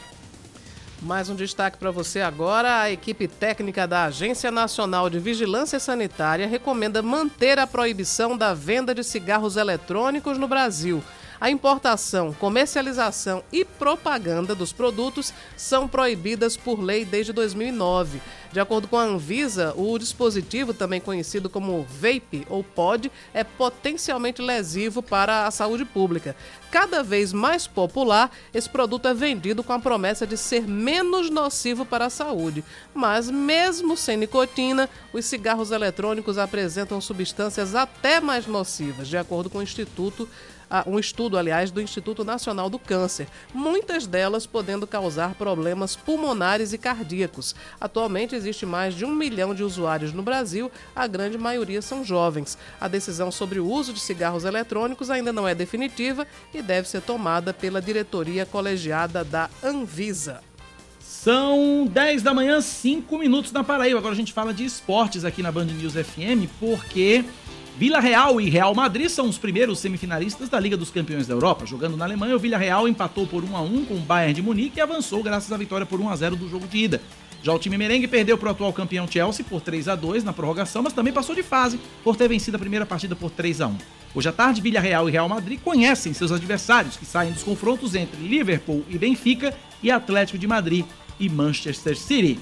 Mais um destaque para você agora. A equipe técnica da Agência Nacional de Vigilância Sanitária recomenda manter a proibição da venda de cigarros eletrônicos no Brasil. A importação, comercialização e propaganda dos produtos são proibidas por lei desde 2009. De acordo com a Anvisa, o dispositivo, também conhecido como vape ou pod, é potencialmente lesivo para a saúde pública. Cada vez mais popular, esse produto é vendido com a promessa de ser menos nocivo para a saúde. Mas, mesmo sem nicotina, os cigarros eletrônicos apresentam substâncias até mais nocivas, de acordo com o Instituto um estudo, aliás, do Instituto Nacional do Câncer, muitas delas podendo causar problemas pulmonares e cardíacos. Atualmente existe mais de um milhão de usuários no Brasil, a grande maioria são jovens. A decisão sobre o uso de cigarros eletrônicos ainda não é definitiva e deve ser tomada pela diretoria colegiada da Anvisa. São 10 da manhã, 5 minutos na Paraíba. Agora a gente fala de esportes aqui na Band News FM, porque Vila Real e Real Madrid são os primeiros semifinalistas da Liga dos Campeões da Europa. Jogando na Alemanha, o Vila Real empatou por 1 a 1 com o Bayern de Munique e avançou graças à vitória por 1 a 0 do jogo de ida. Já o time merengue perdeu para o atual campeão Chelsea por 3 a 2 na prorrogação, mas também passou de fase por ter vencido a primeira partida por 3 a 1. Hoje à tarde, Vila Real e Real Madrid conhecem seus adversários, que saem dos confrontos entre Liverpool e Benfica e Atlético de Madrid e Manchester City.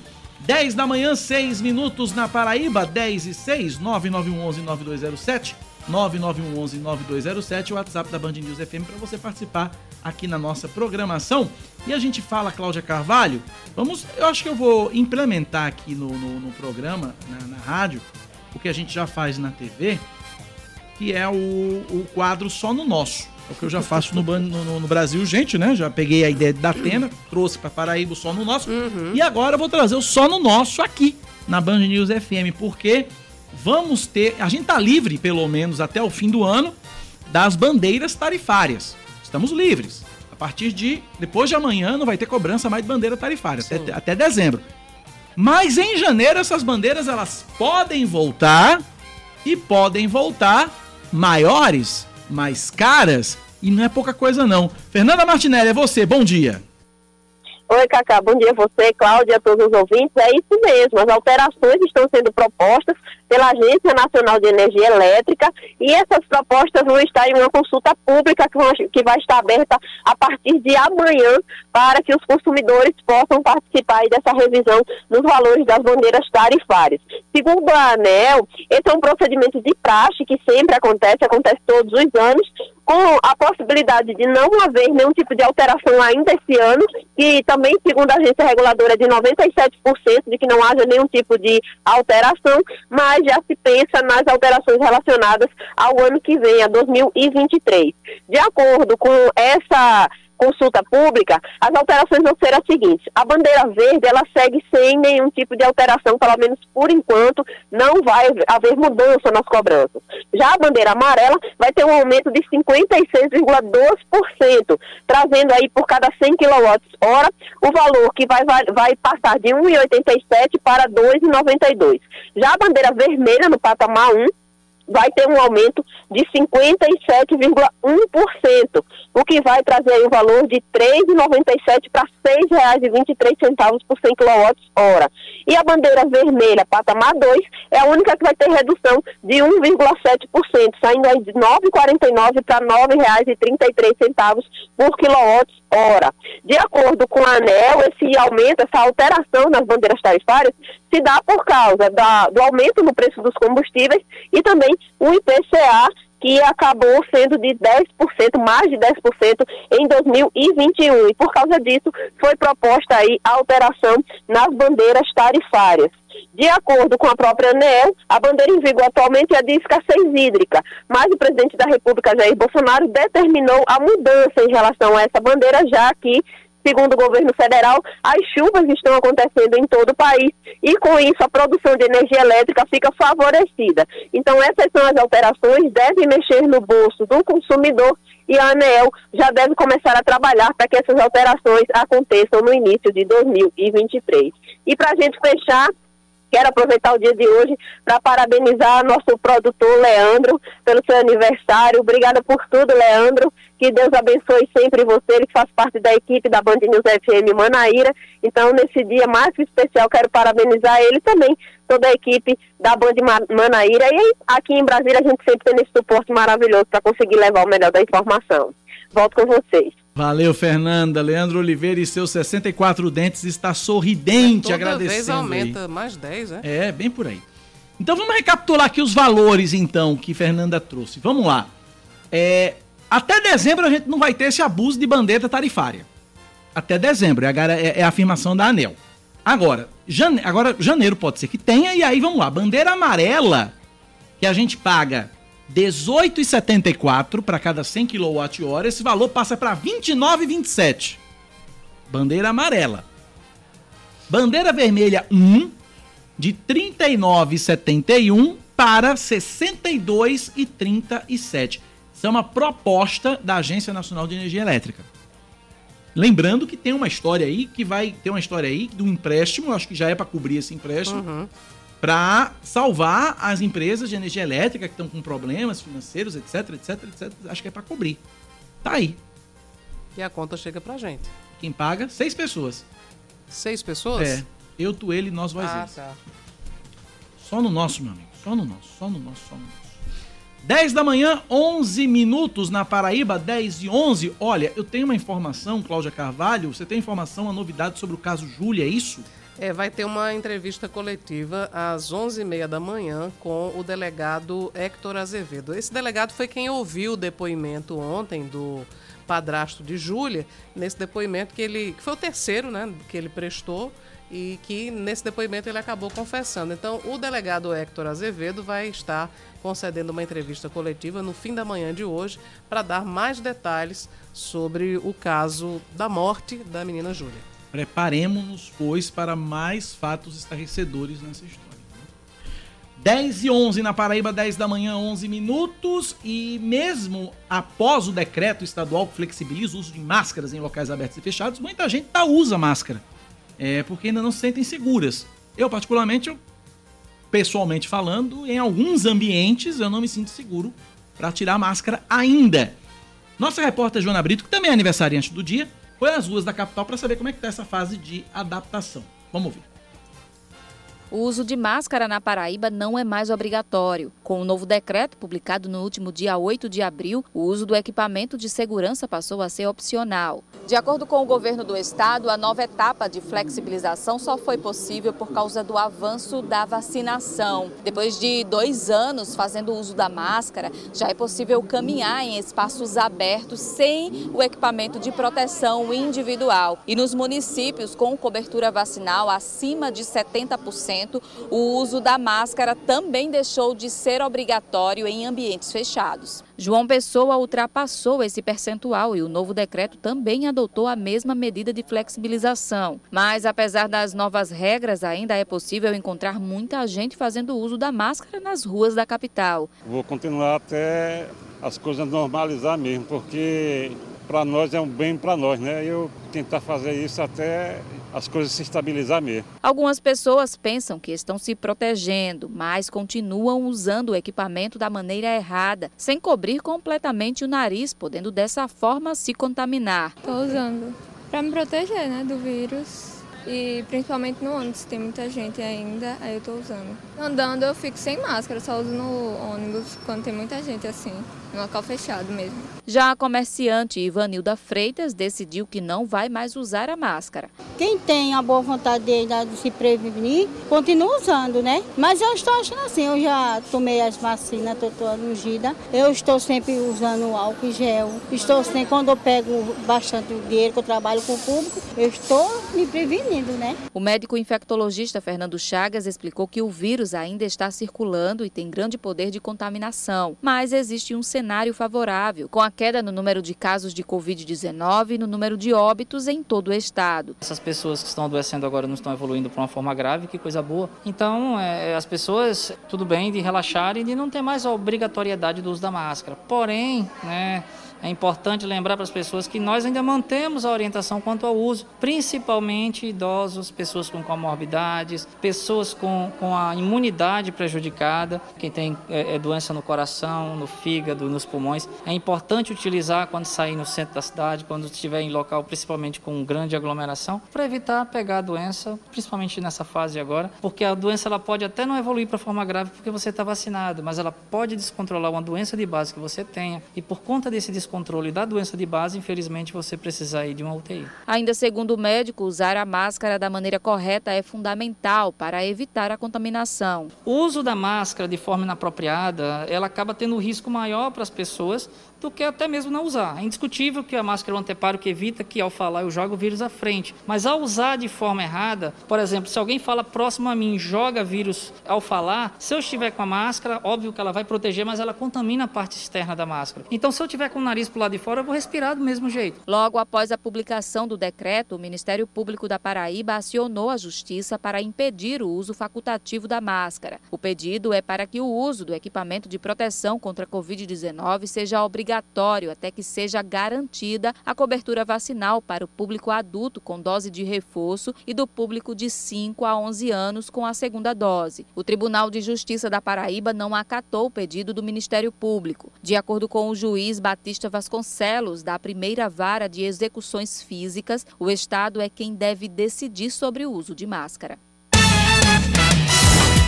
10 da manhã, 6 minutos na Paraíba, 10 e 6, 9911-9207, 9911-9207, o WhatsApp da Band News FM para você participar aqui na nossa programação. E a gente fala, Cláudia Carvalho, vamos, eu acho que eu vou implementar aqui no, no, no programa, na, na, rádio, o que a gente já faz na TV, que é o, o quadro Só no Nosso. É o que eu já faço no, no, no, Brasil, gente, né? Já peguei a ideia da Atena, trouxe para Paraíba o Só no Nosso. Uhum. E agora eu vou trazer o Só no Nosso aqui, na Band News FM, porque vamos ter. A gente tá livre, pelo menos até o fim do ano, das bandeiras tarifárias. Estamos livres. A partir de. Depois de amanhã não vai ter cobrança mais de bandeira tarifária, até, até dezembro. Mas em janeiro essas bandeiras elas podem voltar e podem voltar maiores mais caras e não é pouca coisa não. Fernanda Martinelli, é você, bom dia. Oi, Cacá, bom dia a você, Cláudia, a todos os ouvintes. É isso mesmo, as alterações estão sendo propostas pela Agência Nacional de Energia Elétrica e essas propostas vão estar em uma consulta pública que vai estar aberta a partir de amanhã para que os consumidores possam participar dessa revisão nos valores das bandeiras tarifárias. Segundo a ANEL, esse é um procedimento de praxe que sempre acontece, acontece todos os anos, com a possibilidade de não haver nenhum tipo de alteração ainda esse ano, e também, segundo a agência reguladora, é de 97% de que não haja nenhum tipo de alteração, mas já se pensa nas alterações relacionadas ao ano que vem, a 2023. De acordo com essa consulta pública, as alterações vão ser as seguintes. A bandeira verde, ela segue sem nenhum tipo de alteração, pelo menos por enquanto, não vai haver mudança nas cobranças. Já a bandeira amarela vai ter um aumento de 56,2%, trazendo aí por cada 100 kWh o valor que vai, vai, vai passar de 1,87 para 2,92. Já a bandeira vermelha no patamar 1 vai ter um aumento de 57,1%, o que vai trazer aí um valor de R$ 3,97 para R$ 6,23 por 100 kWh. E a bandeira vermelha, patamar 2, é a única que vai ter redução de 1,7%, saindo aí de R$ 9,49 para R$ 9,33 por kWh. De acordo com a ANEL, esse aumento, essa alteração nas bandeiras tarifárias se dá por causa da, do aumento no preço dos combustíveis e também o IPCA que acabou sendo de 10%, mais de 10% em 2021. E por causa disso, foi proposta aí a alteração nas bandeiras tarifárias. De acordo com a própria ANEL, a bandeira em vigor atualmente é de escassez hídrica, mas o presidente da República, Jair Bolsonaro, determinou a mudança em relação a essa bandeira, já que Segundo o governo federal, as chuvas estão acontecendo em todo o país e, com isso, a produção de energia elétrica fica favorecida. Então, essas são as alterações, devem mexer no bolso do consumidor e a ANEEL já deve começar a trabalhar para que essas alterações aconteçam no início de 2023. E para a gente fechar, Quero aproveitar o dia de hoje para parabenizar nosso produtor Leandro pelo seu aniversário. Obrigada por tudo, Leandro. Que Deus abençoe sempre você, ele faz parte da equipe da Band News FM Manaíra. Então, nesse dia mais especial, quero parabenizar ele também, toda a equipe da Band Manaíra. E aqui em Brasília a gente sempre tem esse suporte maravilhoso para conseguir levar o melhor da informação. Volto com vocês. Valeu, Fernanda. Leandro Oliveira e seus 64 dentes está sorridente, é, toda agradecendo. Toda vez aumenta aí. mais 10, é? É, bem por aí. Então vamos recapitular aqui os valores, então, que Fernanda trouxe. Vamos lá. É, até dezembro a gente não vai ter esse abuso de bandeira tarifária. Até dezembro, é a, é, é a afirmação da ANEL. Agora, jane, agora, janeiro pode ser que tenha, e aí vamos lá. Bandeira amarela, que a gente paga 18,74 para cada 100 kWh, esse valor passa para 29,27. Bandeira amarela. Bandeira vermelha 1 de 39,71 para 62,37. Isso é uma proposta da Agência Nacional de Energia Elétrica. Lembrando que tem uma história aí que vai ter uma história aí do empréstimo, acho que já é para cobrir esse empréstimo, uhum para salvar as empresas de energia elétrica que estão com problemas financeiros, etc, etc, etc. Acho que é para cobrir. Tá aí. E a conta chega pra gente. Quem paga? Seis pessoas. Seis pessoas? É. Eu, tu, ele, nós, vós, ah, Tá. Só no nosso, meu amigo. Só no nosso, só no nosso, só no nosso. 10 da manhã, 11 minutos na Paraíba, 10 e 11. Olha, eu tenho uma informação, Cláudia Carvalho. Você tem informação, uma novidade sobre o caso Júlia, é isso? É, vai ter uma entrevista coletiva às 11h30 da manhã com o delegado Héctor Azevedo. Esse delegado foi quem ouviu o depoimento ontem do padrasto de Júlia, nesse depoimento que ele que foi o terceiro, né, que ele prestou e que nesse depoimento ele acabou confessando. Então, o delegado Héctor Azevedo vai estar concedendo uma entrevista coletiva no fim da manhã de hoje para dar mais detalhes sobre o caso da morte da menina Júlia. Preparemos-nos, pois, para mais fatos estarrecedores nessa história. 10 e 11 na Paraíba, 10 da manhã, 11 minutos. E mesmo após o decreto estadual que flexibiliza o uso de máscaras em locais abertos e fechados, muita gente tá, usa máscara. É, porque ainda não se sentem seguras. Eu, particularmente, eu, pessoalmente falando, em alguns ambientes eu não me sinto seguro para tirar a máscara ainda. Nossa repórter Joana Brito, que também é aniversariante do dia, foi às ruas da capital para saber como é que está essa fase de adaptação. Vamos ver. O uso de máscara na Paraíba não é mais obrigatório. Com o novo decreto, publicado no último dia 8 de abril, o uso do equipamento de segurança passou a ser opcional. De acordo com o governo do estado, a nova etapa de flexibilização só foi possível por causa do avanço da vacinação. Depois de dois anos fazendo uso da máscara, já é possível caminhar em espaços abertos sem o equipamento de proteção individual. E nos municípios com cobertura vacinal acima de 70%, momento, o uso da máscara também deixou de ser obrigatório em ambientes fechados. João Pessoa ultrapassou esse percentual e o novo decreto também adotou a mesma medida de flexibilização. Mas, apesar das novas regras, ainda é possível encontrar muita gente fazendo uso da máscara nas ruas da capital. Vou continuar até as coisas normalizar mesmo, porque para nós é um bem para nós, né? Eu tentar fazer isso até as coisas se estabilizar mesmo. Algumas pessoas pensam que estão se protegendo, mas continuam usando o equipamento da maneira errada, sem cobrir completamente o nariz, podendo dessa forma se contaminar. Estou usando para me proteger, né, do vírus. E principalmente no ônibus, tem muita gente ainda, aí eu estou usando. Andando eu fico sem máscara, só uso no ônibus quando tem muita gente assim. em local fechado mesmo. Já a comerciante Ivanilda Freitas decidiu que não vai mais usar a máscara. Quem tem a boa vontade de se prevenir, continua usando, né? Mas eu estou achando assim, eu já tomei as vacinas, estou toda ungida. Eu estou sempre usando álcool gel. Estou sempre, quando eu pego bastante dinheiro, que eu trabalho com o público, eu estou me prevenindo, né? O médico infectologista Fernando Chagas explicou que o vírus ainda está circulando e tem grande poder de contaminação, mas existe um cenário favorável, com a queda no número de casos de Covid-19 e no número de óbitos em todo o estado. Essas pessoas que estão adoecendo agora não estão evoluindo para uma forma grave, que coisa boa. Então, é, as pessoas, tudo bem de relaxar e de não ter mais a obrigatoriedade do uso da máscara. Porém, né, é importante lembrar para as pessoas que nós ainda mantemos a orientação quanto ao uso, principalmente idosos, pessoas com comorbidades, pessoas com, com a imunidade prejudicada, quem tem é, é, doença no coração, no fígado, nos pulmões. É importante utilizar quando sair no centro da cidade, quando estiver em local principalmente com grande aglomeração, para evitar pegar a doença, principalmente nessa fase agora, porque a doença ela pode até não evoluir para forma grave porque você está vacinado, mas ela pode descontrolar uma doença de base que você tenha e por conta desse descontrole controle da doença de base, infelizmente você precisa ir de uma UTI. Ainda segundo o médico, usar a máscara da maneira correta é fundamental para evitar a contaminação. O uso da máscara de forma inapropriada, ela acaba tendo um risco maior para as pessoas do que até mesmo não usar. É indiscutível que a máscara é um anteparo que evita que ao falar eu jogue o vírus à frente. Mas ao usar de forma errada, por exemplo, se alguém fala próximo a mim, joga vírus ao falar, se eu estiver com a máscara, óbvio que ela vai proteger, mas ela contamina a parte externa da máscara. Então se eu tiver com o nariz para o lado de fora, eu vou respirar do mesmo jeito. Logo após a publicação do decreto, o Ministério Público da Paraíba acionou a Justiça para impedir o uso facultativo da máscara. O pedido é para que o uso do equipamento de proteção contra a Covid-19 seja obrigatório obrigatório até que seja garantida a cobertura vacinal para o público adulto com dose de reforço e do público de 5 a 11 anos com a segunda dose. O Tribunal de Justiça da Paraíba não acatou o pedido do Ministério Público. De acordo com o juiz Batista Vasconcelos, da primeira vara de execuções físicas, o Estado é quem deve decidir sobre o uso de máscara.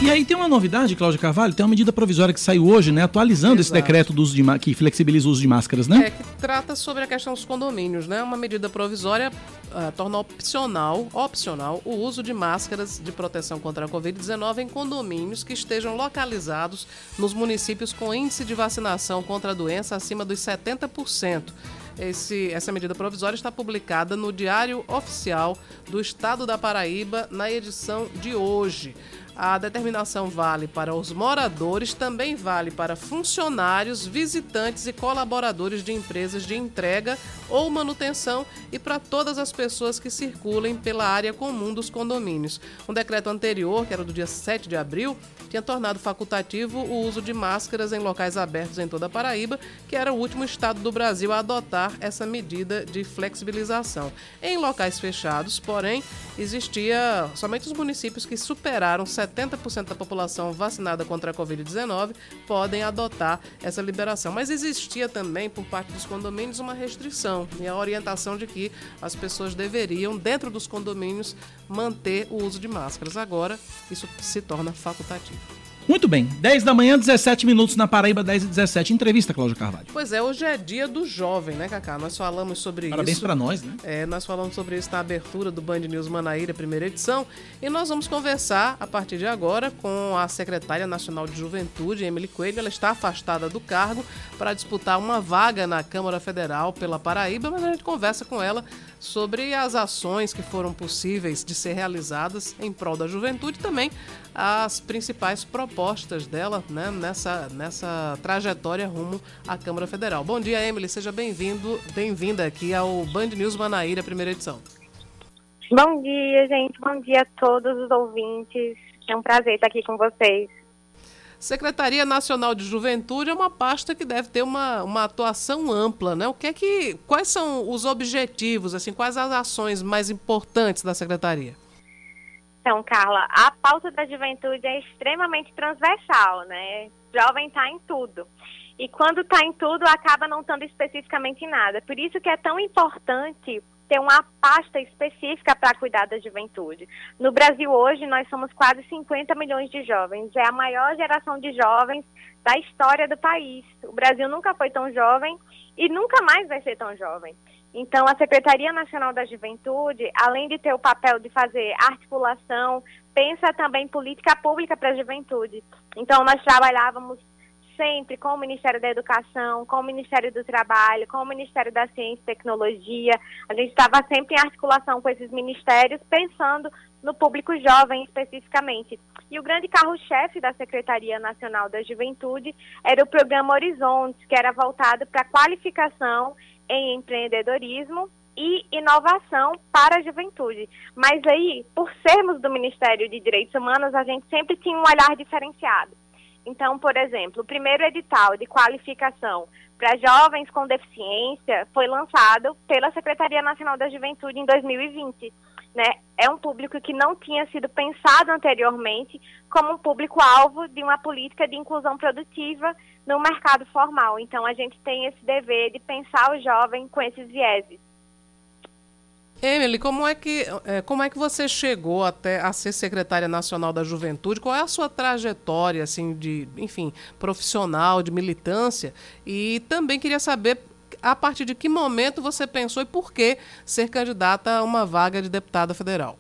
E aí tem uma novidade, Cláudia Carvalho, tem uma medida provisória que saiu hoje, né? Atualizando Exato. esse decreto do uso de que flexibiliza o uso de máscaras, né? É, que trata sobre a questão dos condomínios, né? Uma medida provisória uh, torna opcional, opcional o uso de máscaras de proteção contra a Covid-19 em condomínios que estejam localizados nos municípios com índice de vacinação contra a doença acima dos 70%. Esse, essa medida provisória está publicada no Diário Oficial do Estado da Paraíba na edição de hoje. A determinação vale para os moradores, também vale para funcionários, visitantes e colaboradores de empresas de entrega ou manutenção e para todas as pessoas que circulem pela área comum dos condomínios. Um decreto anterior, que era do dia 7 de abril, tinha tornado facultativo o uso de máscaras em locais abertos em toda a Paraíba, que era o último estado do Brasil a adotar essa medida de flexibilização. Em locais fechados, porém, existia somente os municípios que superaram 70% da população vacinada contra a Covid-19 podem adotar essa liberação. Mas existia também, por parte dos condomínios, uma restrição e a orientação de que as pessoas deveriam, dentro dos condomínios, manter o uso de máscaras. Agora, isso se torna facultativo. Muito bem, 10 da manhã, 17 minutos na Paraíba, 10 e 17. Entrevista, Cláudio Carvalho. Pois é, hoje é dia do jovem, né, Cacá? Nós falamos sobre Parabéns isso. Parabéns para nós, né? É, nós falamos sobre isso na abertura do Band News Manaíra, primeira edição. E nós vamos conversar a partir de agora com a secretária nacional de Juventude, Emily Coelho. Ela está afastada do cargo para disputar uma vaga na Câmara Federal pela Paraíba, mas a gente conversa com ela sobre as ações que foram possíveis de ser realizadas em prol da juventude e também as principais propostas dela né, nessa, nessa trajetória rumo à Câmara Federal. Bom dia, Emily, seja bem-vindo, bem-vinda aqui ao Band News Manaíra, primeira edição. Bom dia, gente. Bom dia a todos os ouvintes. É um prazer estar aqui com vocês. Secretaria Nacional de Juventude é uma pasta que deve ter uma, uma atuação ampla, né? O que é que, quais são os objetivos, assim, quais as ações mais importantes da secretaria? Então, Carla, a pauta da juventude é extremamente transversal, né? Jovem está em tudo. E quando está em tudo, acaba não estando especificamente em nada. Por isso que é tão importante ter uma pasta específica para cuidar da juventude. No Brasil hoje nós somos quase 50 milhões de jovens, é a maior geração de jovens da história do país. O Brasil nunca foi tão jovem e nunca mais vai ser tão jovem. Então, a Secretaria Nacional da Juventude, além de ter o papel de fazer articulação, pensa também política pública para a juventude. Então, nós trabalhávamos sempre com o Ministério da Educação, com o Ministério do Trabalho, com o Ministério da Ciência e Tecnologia. A gente estava sempre em articulação com esses ministérios, pensando no público jovem especificamente. E o grande carro-chefe da Secretaria Nacional da Juventude era o programa Horizontes, que era voltado para qualificação em empreendedorismo e inovação para a juventude. Mas aí, por sermos do Ministério de Direitos Humanos, a gente sempre tinha um olhar diferenciado. Então, por exemplo, o primeiro edital de qualificação para jovens com deficiência foi lançado pela Secretaria Nacional da Juventude em 2020. Né? É um público que não tinha sido pensado anteriormente como um público-alvo de uma política de inclusão produtiva no mercado formal. Então, a gente tem esse dever de pensar o jovem com esses vieses. Emily, como é que é, como é que você chegou até a ser secretária nacional da Juventude? Qual é a sua trajetória assim de, enfim, profissional, de militância? E também queria saber a partir de que momento você pensou e por que ser candidata a uma vaga de deputada federal.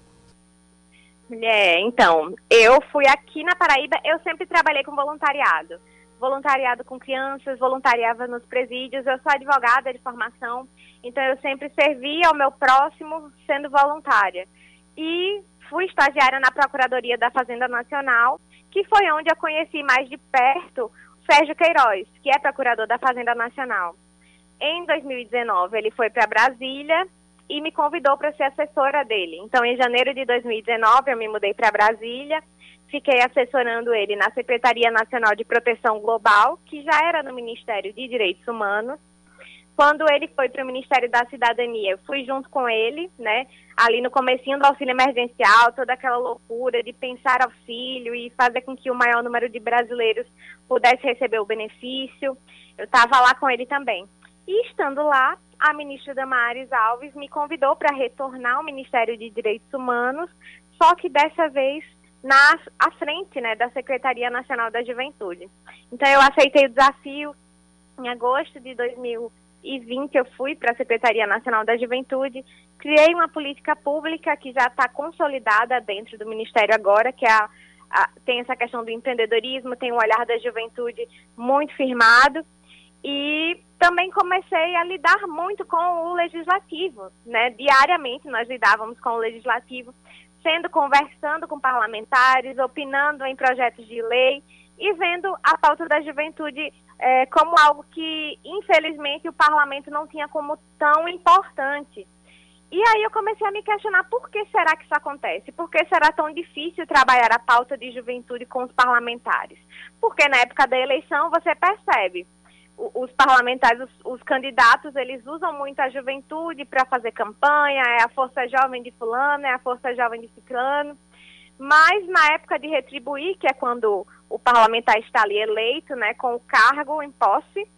É, então, eu fui aqui na Paraíba, eu sempre trabalhei com voluntariado voluntariado com crianças, voluntariava nos presídios. Eu sou advogada de formação, então eu sempre servi ao meu próximo sendo voluntária. E fui estagiária na Procuradoria da Fazenda Nacional, que foi onde eu conheci mais de perto Sérgio Queiroz, que é procurador da Fazenda Nacional. Em 2019, ele foi para Brasília e me convidou para ser assessora dele. Então, em janeiro de 2019, eu me mudei para Brasília fiquei assessorando ele na Secretaria Nacional de Proteção Global, que já era no Ministério de Direitos Humanos. Quando ele foi para o Ministério da Cidadania, eu fui junto com ele, né? Ali no comecinho do auxílio emergencial, toda aquela loucura de pensar auxílio e fazer com que o maior número de brasileiros pudesse receber o benefício. Eu estava lá com ele também. E estando lá, a ministra Damares Alves me convidou para retornar ao Ministério de Direitos Humanos, só que dessa vez na à frente né, da Secretaria Nacional da Juventude. Então eu aceitei o desafio. Em agosto de 2020 eu fui para a Secretaria Nacional da Juventude, criei uma política pública que já está consolidada dentro do Ministério agora, que é a, a, tem essa questão do empreendedorismo, tem o olhar da juventude muito firmado. E também comecei a lidar muito com o legislativo, né? Diariamente nós lidávamos com o legislativo sendo conversando com parlamentares, opinando em projetos de lei e vendo a pauta da juventude é, como algo que, infelizmente, o parlamento não tinha como tão importante. E aí eu comecei a me questionar por que será que isso acontece? Por que será tão difícil trabalhar a pauta de juventude com os parlamentares? Porque na época da eleição você percebe os parlamentares, os, os, candidatos, eles usam muito a juventude para fazer campanha, é a força jovem de fulano, é a força jovem de ciclano. Mas na época de retribuir, que é quando o parlamentar está ali eleito, né, com o cargo em posse,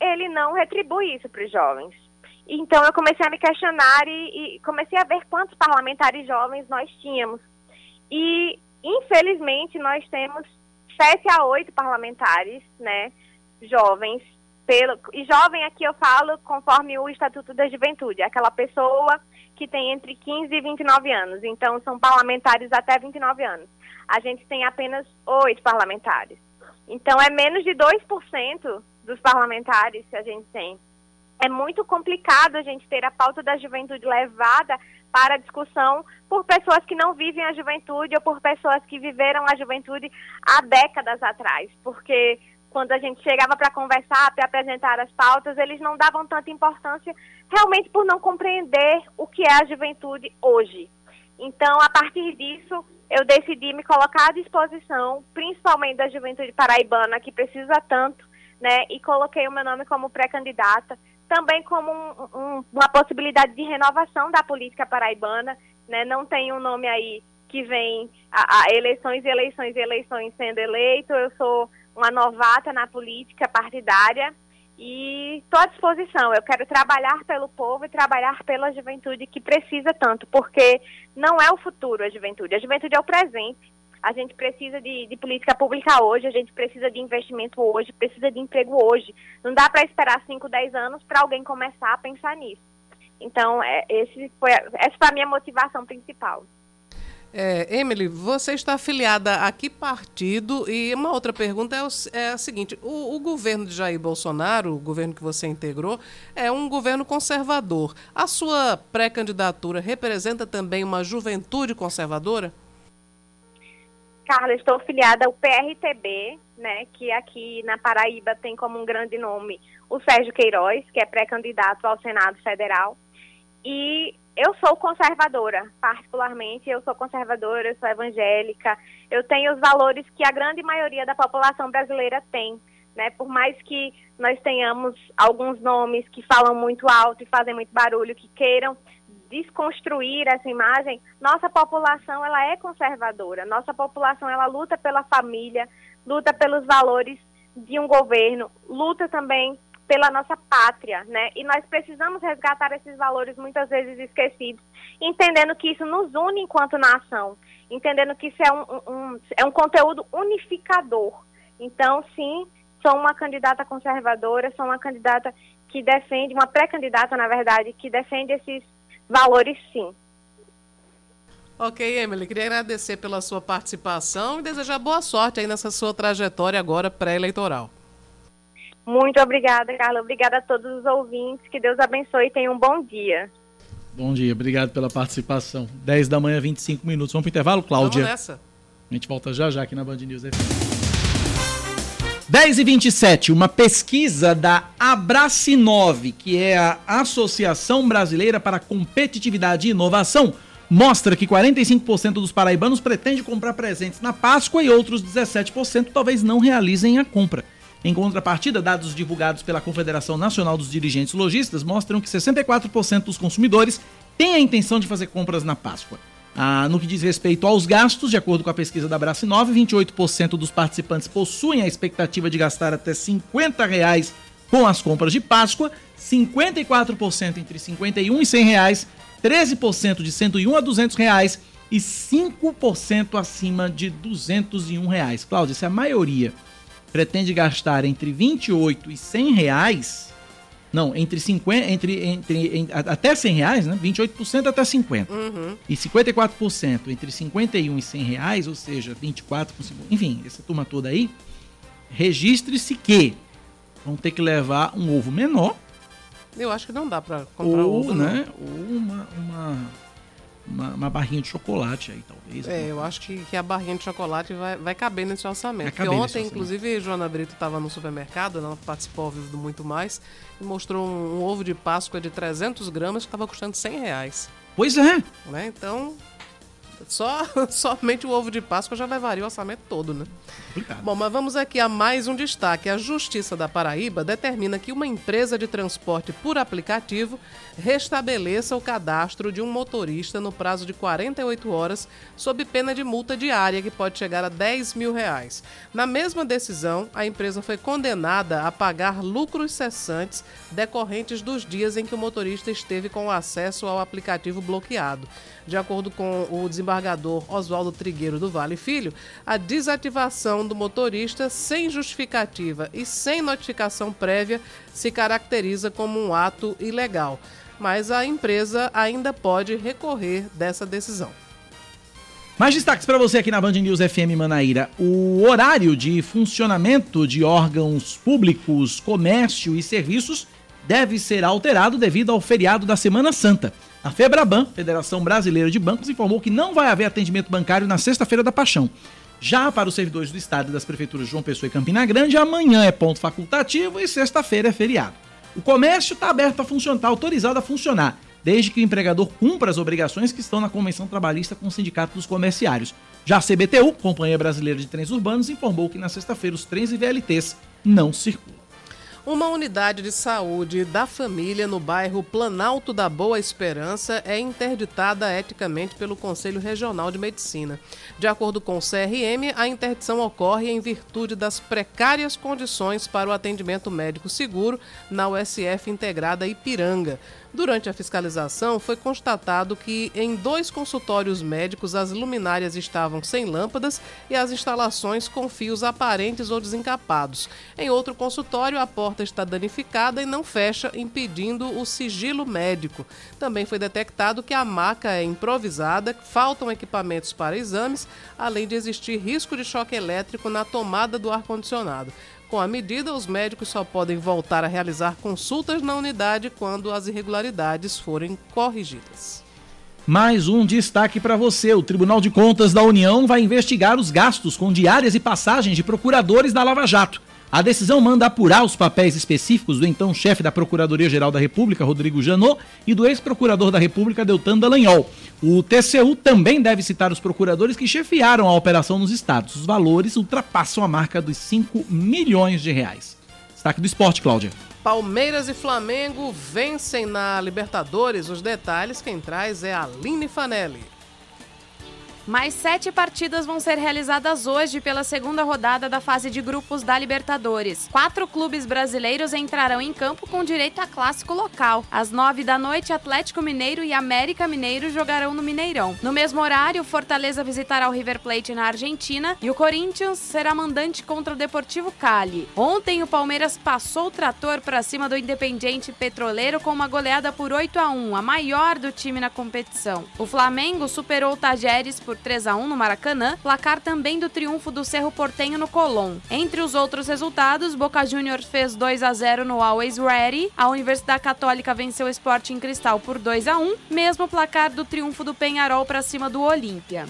ele não retribui isso para os jovens. Então eu comecei a me questionar e, e comecei a ver quantos parlamentares jovens nós tínhamos. E infelizmente nós temos sete a oito parlamentares, né, jovens pelo, e jovem aqui eu falo conforme o Estatuto da Juventude, aquela pessoa que tem entre 15 e 29 anos. Então, são parlamentares até 29 anos. A gente tem apenas oito parlamentares. Então, é menos de 2% dos parlamentares que a gente tem. É muito complicado a gente ter a pauta da juventude levada para discussão por pessoas que não vivem a juventude ou por pessoas que viveram a juventude há décadas atrás, porque quando a gente chegava para conversar, para apresentar as pautas, eles não davam tanta importância realmente por não compreender o que é a juventude hoje. Então, a partir disso, eu decidi me colocar à disposição, principalmente da juventude paraibana, que precisa tanto, né? E coloquei o meu nome como pré-candidata, também como um, um, uma possibilidade de renovação da política paraibana, né? Não tem um nome aí que vem a, a eleições e eleições e eleições sendo eleito. Eu sou uma novata na política partidária e estou à disposição. Eu quero trabalhar pelo povo e trabalhar pela juventude que precisa tanto, porque não é o futuro a juventude, a juventude é o presente. A gente precisa de, de política pública hoje, a gente precisa de investimento hoje, precisa de emprego hoje. Não dá para esperar 5, 10 anos para alguém começar a pensar nisso. Então, é, esse foi, essa foi a minha motivação principal. É, Emily, você está afiliada a que partido? E uma outra pergunta é, o, é a seguinte: o, o, governo de Jair Bolsonaro, o governo que você integrou, é um governo conservador. A sua pré-candidatura representa também uma juventude conservadora? Carla, estou afiliada ao PRTB, né, que aqui na Paraíba tem como um grande nome o Sérgio Queiroz, que é pré-candidato ao Senado Federal. E eu sou conservadora, particularmente, eu sou conservadora, eu sou evangélica, eu tenho os valores que a grande maioria da população brasileira tem, né? Por mais que nós tenhamos alguns nomes que falam muito alto e fazem muito barulho, que queiram desconstruir essa imagem, nossa população ela é conservadora, nossa população ela luta pela família, luta pelos valores de um governo, luta também pela nossa pátria, né? E nós precisamos resgatar esses valores muitas vezes esquecidos, entendendo que isso nos une enquanto nação, entendendo que isso é um, um, é um conteúdo unificador. Então, sim, sou uma candidata conservadora, sou uma candidata que defende, uma pré-candidata, na verdade, que defende esses valores, sim. Ok, Emily, queria agradecer pela sua participação e desejar boa sorte aí nessa sua trajetória agora pré-eleitoral. Muito obrigada, Carla. Obrigada a todos os ouvintes. Que Deus abençoe e tenha um bom dia. Bom dia, obrigado pela participação. 10 da manhã, 25 minutos. Vamos para o intervalo, Cláudia? Vamos nessa. A gente volta já já aqui na Band News FM. 10 e 27, uma pesquisa da Abracinove, que é a Associação Brasileira para Competitividade e Inovação, mostra que 45% dos paraibanos pretende comprar presentes na Páscoa e outros 17% talvez não realizem a compra. Em contrapartida, dados divulgados pela Confederação Nacional dos Dirigentes Logistas mostram que 64% dos consumidores têm a intenção de fazer compras na Páscoa. Ah, no que diz respeito aos gastos, de acordo com a pesquisa da Bracinove, 28% dos participantes possuem a expectativa de gastar até 50 reais com as compras de Páscoa, 54% entre 51 e 100 reais, 13% de 101 a 200 reais e 5% acima de 201 reais. Cláudia, se a maioria pretende gastar entre 28 e 100 reais, não, entre 50, entre, entre, entre até 100 reais, né? 28% até 50. Uhum. E 54% entre 51 e 100 reais, ou seja, 24 com 50, enfim, essa turma toda aí, registre-se que vão ter que levar um ovo menor. Eu acho que não dá para comprar ou, ovo, né? Ou uma, uma uma, uma, barrinha de chocolate aí, talvez. É, eu acho que, que a barrinha de chocolate vai, vai caber nesse orçamento. Porque caber ontem, nesse orçamento. inclusive, Joana Brito estava no supermercado, ela participou ao vivo do Muito Mais, e mostrou um, um ovo de Páscoa de 300 gramas que estava custando 100 reais. Pois é. Né? Então, só, somente o ovo de Páscoa já levaria o orçamento todo, né? Complicado. Bom, mas vamos aqui a mais um destaque. A Justiça da Paraíba determina que uma empresa de transporte por aplicativo restabeleça o cadastro de um motorista no prazo de 48 horas, sob pena de multa diária que pode chegar a 10 mil reais. Na mesma decisão, a empresa foi condenada a pagar lucros cessantes decorrentes dos dias em que o motorista esteve com acesso ao aplicativo bloqueado. De acordo com o desembargador Oswaldo Trigueiro do Vale Filho, a desativação do motorista sem justificativa e sem notificação prévia se caracteriza como um ato ilegal. Mas a empresa ainda pode recorrer dessa decisão. Mais destaques para você aqui na Band News FM Manaíra. O horário de funcionamento de órgãos públicos, comércio e serviços deve ser alterado devido ao feriado da Semana Santa. A Febraban, Federação Brasileira de Bancos, informou que não vai haver atendimento bancário na sexta-feira da Paixão. Já para os servidores do Estado e das prefeituras João Pessoa e Campina Grande, amanhã é ponto facultativo e sexta-feira é feriado. O comércio está aberto a funcionar, está autorizado a funcionar, desde que o empregador cumpra as obrigações que estão na Convenção Trabalhista com o Sindicato dos Comerciários. Já a CBTU, Companhia Brasileira de Trens Urbanos, informou que na sexta-feira os trens e VLTs não circulam. Uma unidade de saúde da família no bairro Planalto da Boa Esperança é interditada eticamente pelo Conselho Regional de Medicina. De acordo com o CRM, a interdição ocorre em virtude das precárias condições para o atendimento médico seguro na USF integrada Ipiranga. Durante a fiscalização, foi constatado que em dois consultórios médicos as luminárias estavam sem lâmpadas e as instalações com fios aparentes ou desencapados. Em outro consultório, a porta está danificada e não fecha, impedindo o sigilo médico. Também foi detectado que a maca é improvisada, faltam equipamentos para exames, além de existir risco de choque elétrico na tomada do ar-condicionado. Com a medida, os médicos só podem voltar a realizar consultas na unidade quando as irregularidades forem corrigidas. Mais um destaque para você: o Tribunal de Contas da União vai investigar os gastos com diárias e passagens de procuradores da Lava Jato. A decisão manda apurar os papéis específicos do então chefe da Procuradoria-Geral da República, Rodrigo Janot, e do ex-procurador da República, Deltan Dallagnol. O TCU também deve citar os procuradores que chefiaram a operação nos estados. Os valores ultrapassam a marca dos 5 milhões de reais. Destaque do esporte, Cláudia. Palmeiras e Flamengo vencem na Libertadores. Os detalhes quem traz é a Aline Fanelli. Mais sete partidas vão ser realizadas hoje pela segunda rodada da fase de grupos da Libertadores. Quatro clubes brasileiros entrarão em campo com direito a clássico local. Às nove da noite, Atlético Mineiro e América Mineiro jogarão no Mineirão. No mesmo horário, Fortaleza visitará o River Plate na Argentina e o Corinthians será mandante contra o Deportivo Cali. Ontem, o Palmeiras passou o trator para cima do Independiente Petroleiro com uma goleada por 8 a 1, a maior do time na competição. O Flamengo superou o Tajeres por por 3 a 1 no Maracanã, placar também do triunfo do Cerro Portenho no Colón. Entre os outros resultados, Boca Juniors fez 2 a 0 no Always Ready, a Universidade Católica venceu o Sporting Cristal por 2 a 1, mesmo placar do triunfo do Penharol para cima do Olímpia.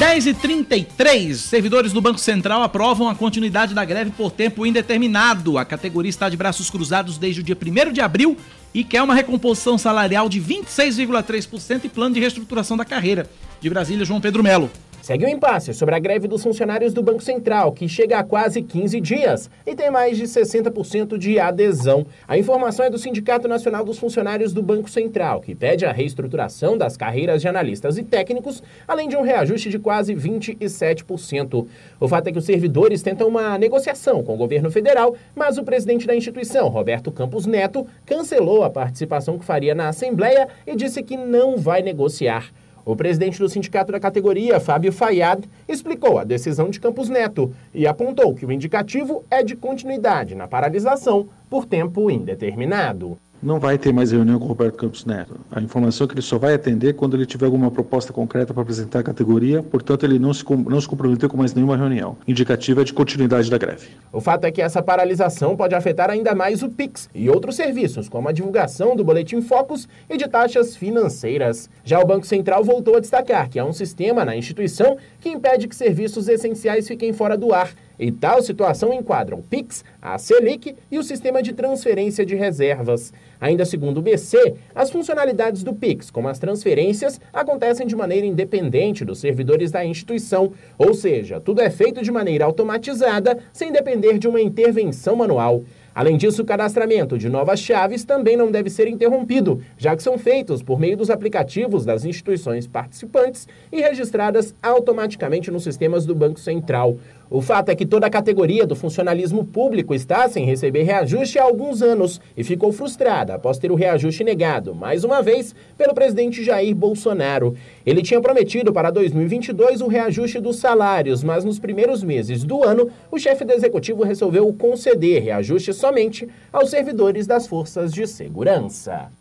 10 e 33 servidores do Banco Central aprovam a continuidade da greve por tempo indeterminado. A categoria está de braços cruzados desde o dia 1 de abril e quer uma recomposição salarial de 26,3% e plano de reestruturação da carreira. De Brasília, João Pedro Melo. Segue o um impasse sobre a greve dos funcionários do Banco Central, que chega a quase 15 dias e tem mais de 60% de adesão. A informação é do Sindicato Nacional dos Funcionários do Banco Central, que pede a reestruturação das carreiras de analistas e técnicos, além de um reajuste de quase 27%. O fato é que os servidores tentam uma negociação com o governo federal, mas o presidente da instituição, Roberto Campos Neto, cancelou a participação que faria na Assembleia e disse que não vai negociar. O presidente do sindicato da categoria, Fábio Fayad, explicou a decisão de Campos Neto e apontou que o indicativo é de continuidade na paralisação por tempo indeterminado não vai ter mais reunião com o Roberto Campos Neto. A informação é que ele só vai atender quando ele tiver alguma proposta concreta para apresentar à categoria, portanto, ele não se, não se comprometeu com mais nenhuma reunião. Indicativa é de continuidade da greve. O fato é que essa paralisação pode afetar ainda mais o PIX e outros serviços, como a divulgação do Boletim Focus e de taxas financeiras. Já o Banco Central voltou a destacar que há um sistema na instituição que impede que serviços essenciais fiquem fora do ar e tal situação enquadra o PIX, a Selic e o sistema de transferência de reservas. Ainda segundo o BC, as funcionalidades do Pix, como as transferências, acontecem de maneira independente dos servidores da instituição, ou seja, tudo é feito de maneira automatizada, sem depender de uma intervenção manual. Além disso, o cadastramento de novas chaves também não deve ser interrompido, já que são feitos por meio dos aplicativos das instituições participantes e registradas automaticamente nos sistemas do Banco Central. O fato é que toda a categoria do funcionalismo público está sem receber reajuste há alguns anos e ficou frustrada após ter o reajuste negado, mais uma vez, pelo presidente Jair Bolsonaro. Ele tinha prometido para 2022 o reajuste dos salários, mas nos primeiros meses do ano, o chefe do executivo resolveu conceder reajuste somente aos servidores das forças de segurança.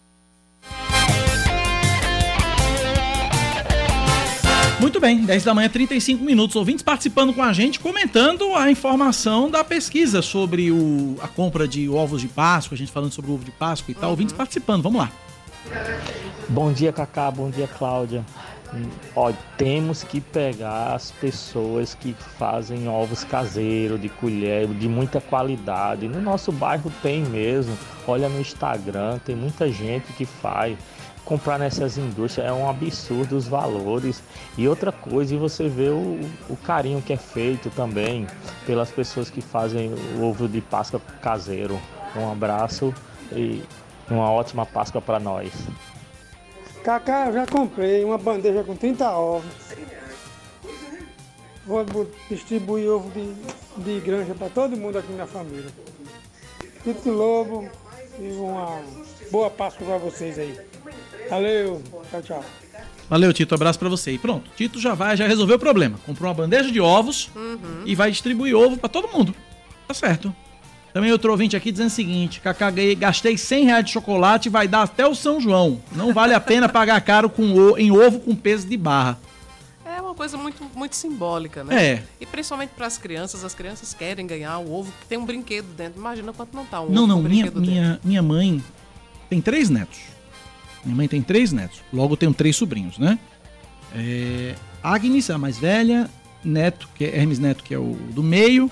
Muito bem, 10 da manhã, 35 minutos. Ouvintes participando com a gente, comentando a informação da pesquisa sobre o, a compra de ovos de Páscoa, a gente falando sobre o ovo de Páscoa e tal. Uhum. Ouvintes participando, vamos lá. Bom dia, Cacá. Bom dia, Cláudia. Ó, temos que pegar as pessoas que fazem ovos caseiros, de colher, de muita qualidade. No nosso bairro tem mesmo. Olha no Instagram, tem muita gente que faz. Comprar nessas indústrias é um absurdo os valores. E outra coisa, e você vê o, o carinho que é feito também pelas pessoas que fazem o ovo de Páscoa caseiro. Um abraço e uma ótima Páscoa para nós. Cacá, eu já comprei uma bandeja com 30 ovos. Vou bu- distribuir ovo de, de granja para todo mundo aqui na família. Tito Lobo e uma boa Páscoa para vocês aí. Valeu, tchau, tchau. Valeu, Tito. Abraço pra você. E pronto. Tito já vai, já resolveu o problema. Comprou uma bandeja de ovos e vai distribuir ovo pra todo mundo. Tá certo. Também outro ouvinte aqui dizendo o seguinte: Cacá, gastei 100 reais de chocolate vai dar até o São João. Não vale a pena pagar caro com o- em ovo com peso de barra. É uma coisa muito, muito simbólica, né? É. E principalmente para as crianças, as crianças querem ganhar o ovo que tem um brinquedo dentro. Imagina quanto não tá um não, ovo não. com Minha, brinquedo dentro. minha, minha mãe tem três netos. Minha mãe tem três netos. Logo tenho três sobrinhos, né? É, Agnes, a mais velha, Neto, que é Hermes Neto, que é o do meio,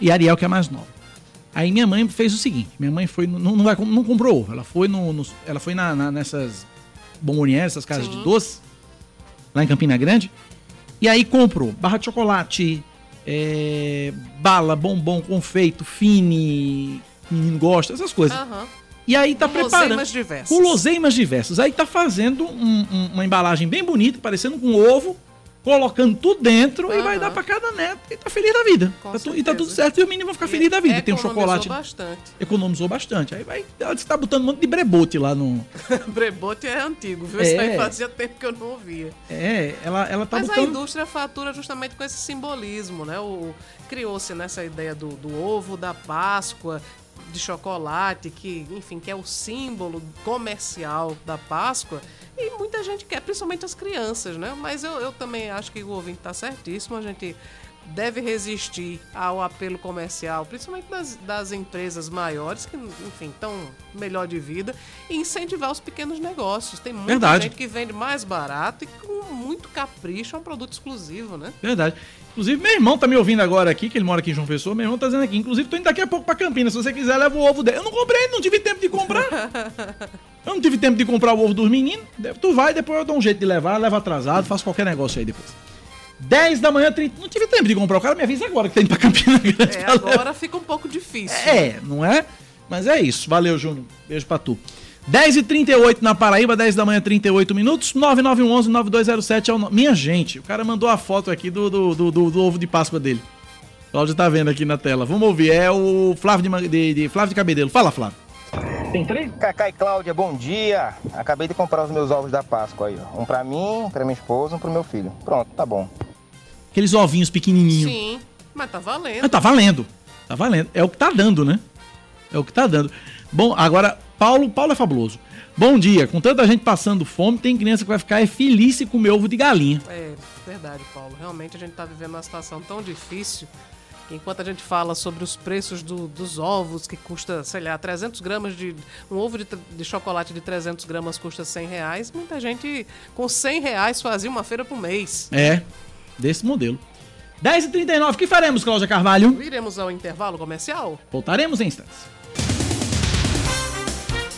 e Ariel, que é a mais nova. Aí minha mãe fez o seguinte: minha mãe foi. Não, não, vai- não comprou ovo, ela foi no. no- ela foi na, na- nessas bombonières, essas casas de doce, lá em Campina Grande. E aí comprou barra de chocolate, é, bala, bombom, confeito, fine, menino gosta, essas coisas. Aham. E aí tá Guloseimas preparando. diversas. Guloseimas diversas. Aí tá fazendo um- um- uma embalagem bem bonita, parecendo com ovo, colocando tudo dentro e vai dar pra cada neto. E tá feliz da vida. Tá tu- e tá tudo certo e o menino vai ficar feliz da vida. Tem um Economizou chocolate. bastante. Economizou bastante. Aí vai. Ela disse que tá botando um monte de brebote lá no. Brebote é antigo, viu? É. Isso aí fazia tempo que eu não ouvia. É, ela, ela tá Mas a botando. indústria fatura justamente com esse simbolismo, né? O, criou-se nessa ideia do, do ovo, da Páscoa, de chocolate, que, enfim, que é o símbolo comercial da Páscoa. E muita gente quer, principalmente as crianças, né? Mas eu, eu também acho que o ouvinte tá certíssimo. A gente deve resistir ao apelo comercial, principalmente das, das empresas maiores, que, enfim, estão melhor de vida, e incentivar os pequenos negócios. Tem muita Verdade. gente que vende mais barato e com muito capricho, é um produto exclusivo, né? Verdade. Inclusive, meu irmão tá me ouvindo agora aqui, que ele mora aqui em João Pessoa. Meu irmão tá dizendo aqui. Inclusive, tô indo daqui a pouco pra Campinas. Se você quiser, leva o ovo dele. Eu não comprei, não tive tempo de comprar. Eu não tive tempo de comprar o ovo dos meninos. Tu vai, depois eu dou um jeito de levar, leva atrasado, faço qualquer negócio aí depois. 10 da manhã, 30. Não tive tempo de comprar. O cara me avisa agora que tá indo pra Campinas Grande. É, agora fica um pouco difícil. É, não é? Mas é isso. Valeu, Júnior. Beijo pra tu. 10h38 na Paraíba, 10 da manhã, 38 minutos. 9911-9207 é o no... Minha gente, o cara mandou a foto aqui do, do, do, do- do ovo de Páscoa dele. O Cláudio tá vendo aqui na tela. Vamos ouvir. É o Flávio de, de, de- Flávio de Cabedelo. Fala, Flávio. Tem três? Cacá e Cláudia, bom dia. Acabei de comprar os meus ovos da Páscoa aí, ó. Um pra mim, pra minha esposa, um pro meu filho. Pronto, tá bom. Aqueles ovinhos pequenininhos. Sim, mas tá valendo. Ah, tá valendo. Tá valendo. É o que tá dando, né? É o que tá dando. Bom, agora, Paulo, Paulo é fabuloso. Bom dia. Com tanta gente passando fome, tem criança que vai ficar feliz e comer ovo de galinha. É, verdade, Paulo. Realmente a gente tá vivendo uma situação tão difícil que enquanto a gente fala sobre os preços do- dos ovos, que custa, sei lá, 300 gramas de... Um ovo de, de chocolate de 300 gramas custa 100 reais. Muita gente com 100 reais fazia uma feira por mês. É, desse modelo. 10h39, o que faremos, Cláudia Carvalho? Iremos ao intervalo comercial? Voltaremos em instantes.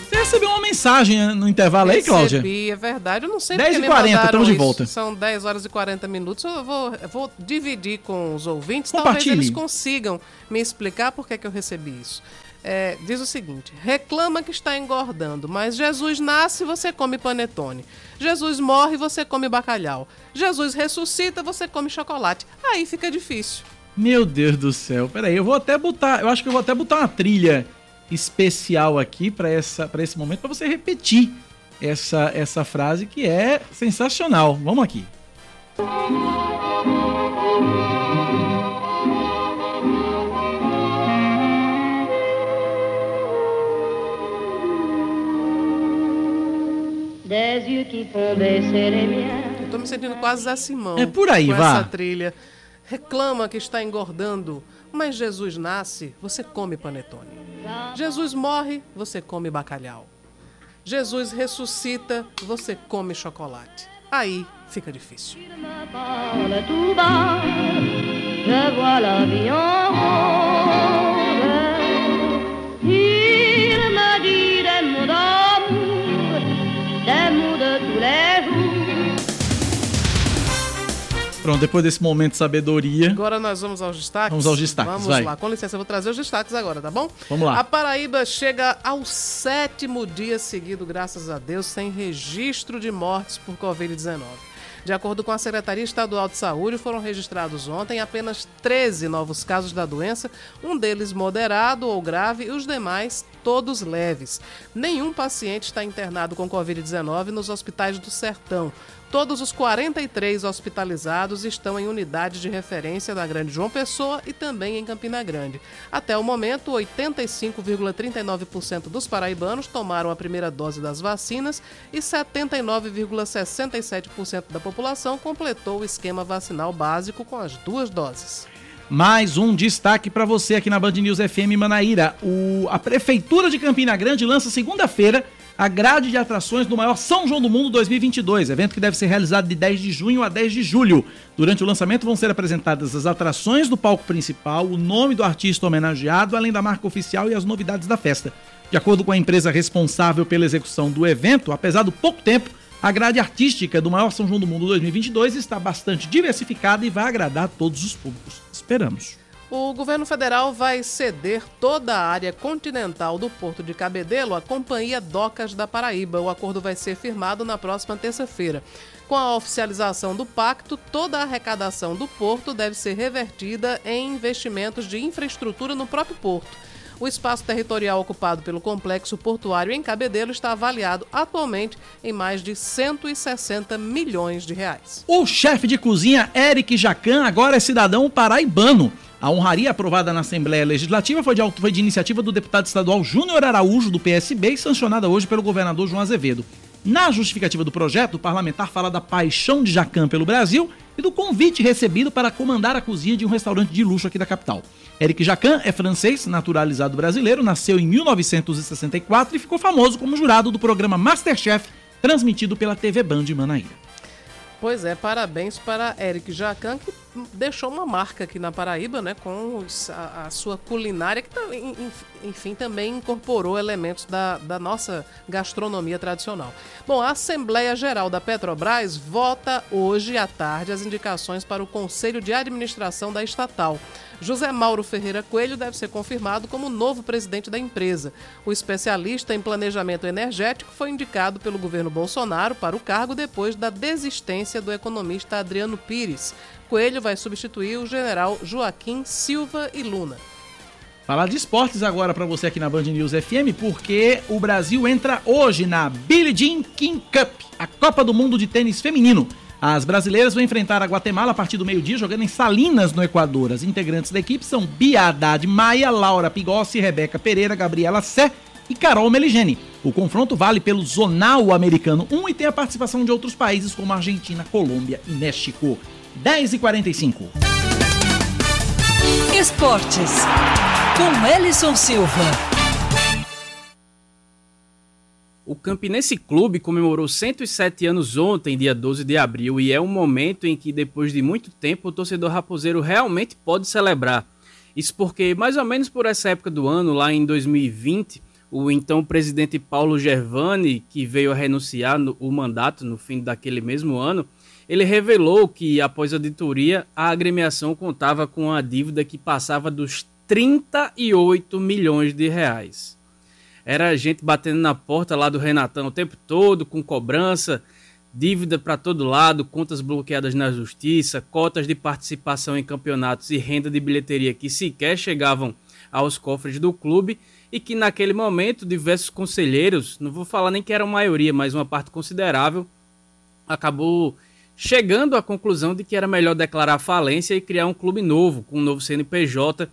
Você recebeu uma mensagem né, no intervalo aí, Cláudia? Recebi, é verdade. Eu não sei 10 porque e me 40, mandaram tamo de isso. volta. São 10 horas e 40 minutos. Eu vou, eu vou dividir com os ouvintes. Talvez eles consigam me explicar por que, que eu recebi isso. É, diz o seguinte: reclama que está engordando, mas Jesus nasce, você come panetone. Jesus morre, você come bacalhau. Jesus ressuscita, você come chocolate. Aí fica difícil. Meu Deus do céu. Peraí, eu vou até botar. Eu acho que eu vou até botar uma trilha especial aqui pra essa para esse momento pra você repetir essa essa frase que é sensacional. Vamos aqui. Des Eu tô me sentindo quase Zé Simão. É por aí, com vá. essa trilha. Reclama que está engordando, mas Jesus nasce, você come panetone. Jesus morre, você come bacalhau. Jesus ressuscita, você come chocolate. aí fica difícil. je vois Pronto, depois desse momento de sabedoria, Agora nós vamos aos destaques. Vamos aos destaques, Vamos vai. lá, com licença, eu vou trazer os destaques agora, tá bom? Vamos lá. A Paraíba chega ao sétimo dia seguido, graças a Deus, sem registro de mortes por Covid-19. De acordo com a Secretaria Estadual de Saúde, foram registrados ontem apenas 13 novos casos da doença, um deles moderado ou grave e os demais todos leves. Nenhum paciente está internado com Covid-19 nos hospitais do Sertão. Todos os 43 hospitalizados estão em unidade de referência da Grande João Pessoa e também em Campina Grande. Até o momento, 85,39% dos paraibanos tomaram a primeira dose das vacinas e 79,67% da população completou o esquema vacinal básico com as duas doses. mais um destaque para você aqui na Band News FM Manaíra. O, a Prefeitura de Campina Grande lança segunda-feira a grade de atrações do maior São João do Mundo 2022, evento que deve ser realizado de 10 de junho a 10 de julho. Durante o lançamento vão ser apresentadas as atrações do palco principal, o nome do artista homenageado, além da marca oficial e as novidades da festa. De acordo com a empresa responsável pela execução do evento, apesar do pouco tempo, a grade artística do maior São João do Mundo 2022 está bastante diversificada e vai agradar todos os públicos. Esperamos. O governo federal vai ceder toda a área continental do Porto de Cabedelo à Companhia Docas da Paraíba. O acordo vai ser firmado na próxima terça-feira. Com a oficialização do pacto, toda a arrecadação do porto deve ser revertida em investimentos de infraestrutura no próprio porto. O espaço territorial ocupado pelo complexo portuário em Cabedelo está avaliado atualmente em mais de 160 milhões de reais. O chefe de cozinha Eric Jacan agora é cidadão paraibano. A honraria aprovada na Assembleia Legislativa foi de, foi de iniciativa do deputado estadual Júnior Araújo, do PSB, e sancionada hoje pelo governador João Azevedo. Na justificativa do projeto, o parlamentar fala da paixão de Jacan pelo Brasil e do convite recebido para comandar a cozinha de um restaurante de luxo aqui da capital. Eric Jacan é francês, naturalizado brasileiro, nasceu em 1964 e ficou famoso como jurado do programa Masterchef, transmitido pela TV Band de Manaíra. Pois é, parabéns para Eric Jacan, que deixou uma marca aqui na Paraíba, né, com a, a sua culinária, que tá- en- en- enfim também incorporou elementos da, da nossa gastronomia tradicional. Bom, a Assembleia Geral da Petrobras vota hoje à tarde as indicações para o Conselho de Administração da estatal. José Mauro Ferreira Coelho deve ser confirmado como novo presidente da empresa. O especialista em planejamento energético foi indicado pelo governo Bolsonaro para o cargo depois da desistência do economista Adriano Pires. Coelho vai substituir o general Joaquim Silva e Luna. Falar de esportes agora para você aqui na Band News FM, porque o Brasil entra hoje na Billie Jean King Cup, a Copa do Mundo de Tênis Feminino. As brasileiras vão enfrentar a Guatemala a partir do meio-dia, jogando em Salinas, no Equador. As integrantes da equipe são Bia Haddad Maia, Laura Pigossi, Rebeca Pereira, Gabriela Sé e Carol Meligeni. O confronto vale pelo Zonal Americano 1 e tem a participação de outros países como Argentina, Colômbia e México. 10 e 45 Esportes. Com Ellison Silva. O Campinense Clube comemorou 107 anos ontem, dia 12 de abril, e é um momento em que, depois de muito tempo, o torcedor raposeiro realmente pode celebrar. Isso porque, mais ou menos por essa época do ano, lá em 2020, o então presidente Paulo Gervani, que veio a renunciar no, o mandato no fim daquele mesmo ano, ele revelou que, após a auditoria, a agremiação contava com uma dívida que passava dos 38 milhões de reais. Era gente batendo na porta lá do Renatão o tempo todo, com cobrança, dívida para todo lado, contas bloqueadas na justiça, cotas de participação em campeonatos e renda de bilheteria que sequer chegavam aos cofres do clube e que naquele momento diversos conselheiros, não vou falar nem que era a maioria, mas uma parte considerável, acabou chegando à conclusão de que era melhor declarar falência e criar um clube novo, com um novo CNPJ,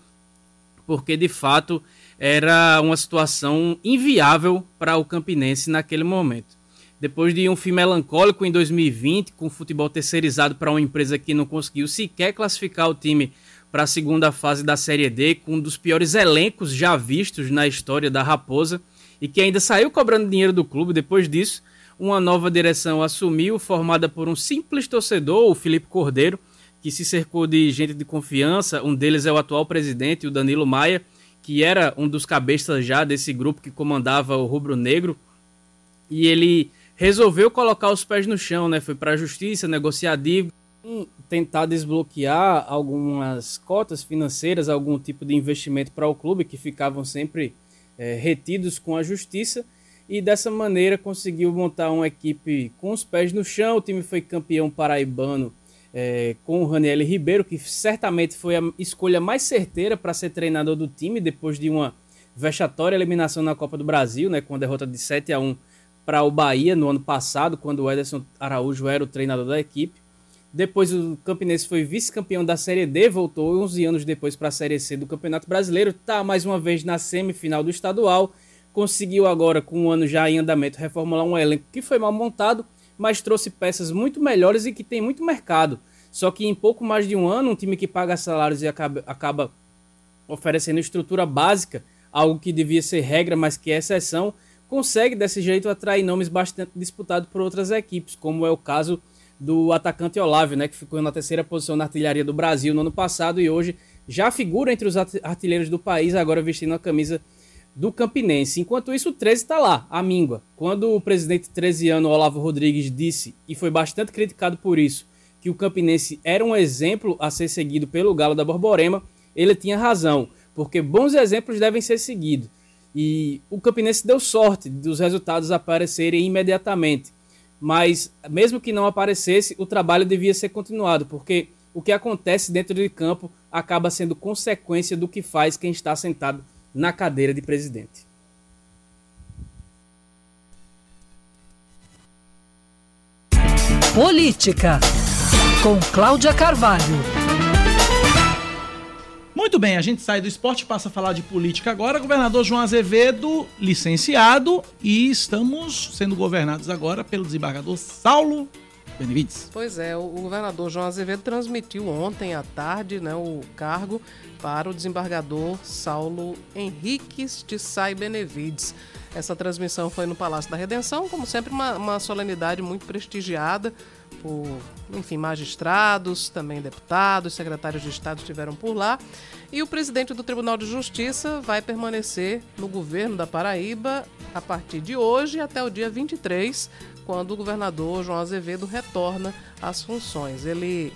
porque de fato era uma situação inviável para o Campinense naquele momento. Depois de um fim melancólico em 2020, com o futebol terceirizado para uma empresa que não conseguiu sequer classificar o time para a segunda fase da Série D, com um dos piores elencos já vistos na história da Raposa, e que ainda saiu cobrando dinheiro do clube depois disso, uma nova direção assumiu, formada por um simples torcedor, o Felipe Cordeiro, que se cercou de gente de confiança. Um deles é o atual presidente, o Danilo Maia, que era um dos cabeças já desse grupo que comandava o Rubro Negro. E ele resolveu colocar os pés no chão, né? Foi para a justiça, negociar dívida, tentar desbloquear algumas cotas financeiras, algum tipo de investimento para o clube que ficavam sempre é, retidos com a justiça e dessa maneira conseguiu montar uma equipe com os pés no chão. O time foi campeão paraibano é, com o Raniel Ribeiro, que certamente foi a escolha mais certeira para ser treinador do time depois de uma vexatória eliminação na Copa do Brasil, né, com a derrota de 7 a 1 para o Bahia no ano passado, quando o Ederson Araújo era o treinador da equipe. Depois o Campinense foi vice-campeão da Série D, voltou 11 anos depois para a Série C do Campeonato Brasileiro, está mais uma vez na semifinal do estadual, conseguiu agora, com um ano já em andamento, reformular um elenco que foi mal montado, mas trouxe peças muito melhores e que tem muito mercado. Só que em pouco mais de um ano, um time que paga salários e acaba, acaba oferecendo estrutura básica, algo que devia ser regra, mas que é exceção, consegue desse jeito atrair nomes bastante disputados por outras equipes, como é o caso do atacante Olávio, né, que ficou na terceira posição na artilharia do Brasil no ano passado e hoje já figura entre os artilheiros do país, agora vestindo a camisa do Campinense. Enquanto isso, o 13 está lá, a míngua. Quando o presidente 13 ano Olavo Rodrigues disse, e foi bastante criticado por isso, que o Campinense era um exemplo a ser seguido pelo Galo da Borborema, ele tinha razão, porque bons exemplos devem ser seguidos. E o Campinense deu sorte dos resultados aparecerem imediatamente mas mesmo que não aparecesse, o trabalho devia ser continuado, porque o que acontece dentro de campo acaba sendo consequência do que faz quem está sentado na cadeira de presidente. Política, com Cláudia Carvalho. Muito bem, a gente sai do esporte passa a falar de política agora. Governador João Azevedo, licenciado, e estamos sendo governados agora pelo desembargador Saulo Benevides. Pois é, o governador João Azevedo transmitiu ontem à tarde né, o cargo para o desembargador Saulo Henriques de Sai Benevides. Essa transmissão foi no Palácio da Redenção, como sempre, uma, uma solenidade muito prestigiada por, enfim, magistrados, também deputados, secretários de Estado estiveram por lá. E o presidente do Tribunal de Justiça vai permanecer no governo da Paraíba a partir de hoje até o dia 23, quando o governador João Azevedo retorna às funções. Ele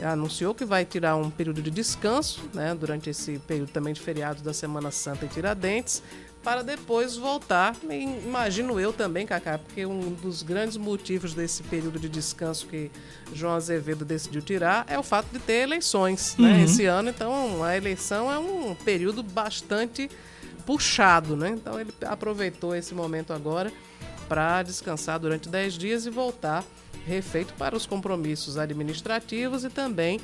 anunciou que vai tirar um período de descanso, né, durante esse período também de feriados da Semana Santa em Tiradentes, para depois voltar. Imagino eu também, Cacá, porque um dos grandes motivos desse período de descanso que João Azevedo decidiu tirar é o fato de ter eleições né, uhum. esse ano. Então, a eleição é um período bastante puxado, né? Então, ele aproveitou esse momento agora para descansar durante 10 dias e voltar refeito para os compromissos administrativos e também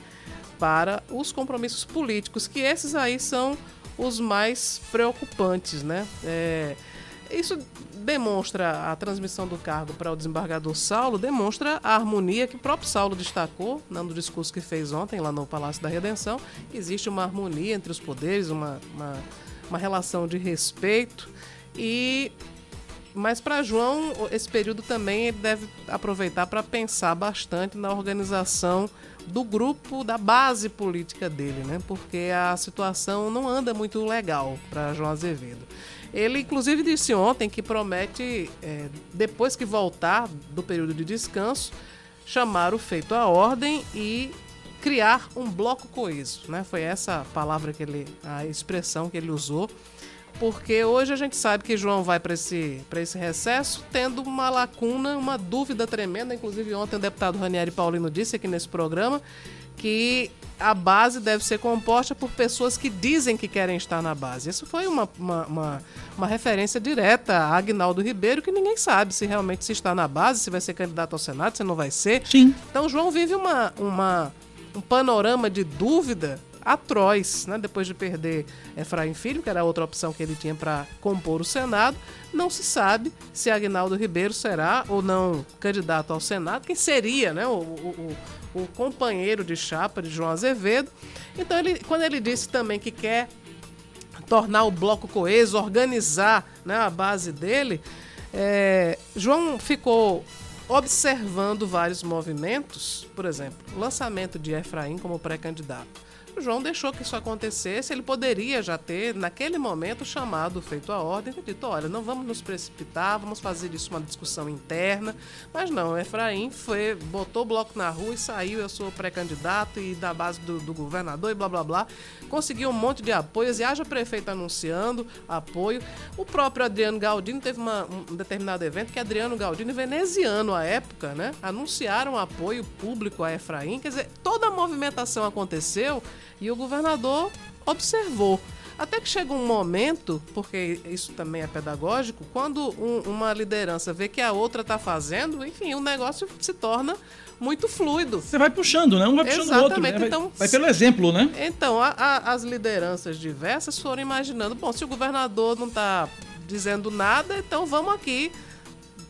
para os compromissos políticos, que esses aí são os mais preocupantes, né? É, isso demonstra a transmissão do cargo para o desembargador Saulo, demonstra a harmonia que o próprio Saulo destacou né, no discurso que fez ontem lá no Palácio da Redenção. Existe uma harmonia entre os poderes, uma, uma, uma relação de respeito e mas para João, esse período também ele deve aproveitar para pensar bastante na organização do grupo, da base política dele, né? Porque a situação não anda muito legal para João Azevedo. Ele, inclusive, disse ontem que promete, é, depois que voltar do período de descanso, chamar o feito à ordem e criar um bloco coeso, né? Foi essa palavra que ele, a expressão que ele usou porque hoje a gente sabe que João vai para esse, esse recesso tendo uma lacuna, uma dúvida tremenda. Inclusive, ontem o deputado Ranieri Paulino disse aqui nesse programa que a base deve ser composta por pessoas que dizem que querem estar na base. Isso foi uma, uma, uma, uma referência direta a Agnaldo Ribeiro, que ninguém sabe se realmente se está na base, se vai ser candidato ao Senado, se não vai ser. Sim. Então, João vive uma, uma, um panorama de dúvida atroz, né? Depois de perder Efraim Filho, que era a outra opção que ele tinha para compor o Senado, não se sabe se Agnaldo Ribeiro será ou não candidato ao Senado, quem seria, né? O, o, o, o companheiro de chapa de João Azevedo. Então, ele, quando ele disse também que quer tornar o bloco coeso, organizar né, a base dele, É, João ficou observando vários movimentos, por exemplo, o lançamento de Efraim como pré-candidato. O João deixou que isso acontecesse, ele poderia já ter, naquele momento, chamado, feito a ordem, e dito, olha, não vamos nos precipitar, vamos fazer isso uma discussão interna, mas não, Efraim foi, botou o bloco na rua e saiu, eu sou pré-candidato e da base do, do, governador e blá blá blá, conseguiu um monte de apoios e haja prefeito anunciando apoio. O próprio Adriano Galdino teve uma, um determinado evento que Adriano Galdino, veneziano à época, né, anunciaram apoio público a Efraim, quer dizer, toda a movimentação aconteceu e o governador observou. Até que chega um momento, porque isso também é pedagógico, quando um, uma liderança vê que a outra está fazendo, enfim, o negócio se torna muito fluido. Você vai puxando, né? Um vai puxando o outro. Né? Vai, então, vai pelo exemplo, né? Então, a, a, as lideranças diversas foram imaginando, bom, se o governador não está dizendo nada, então vamos aqui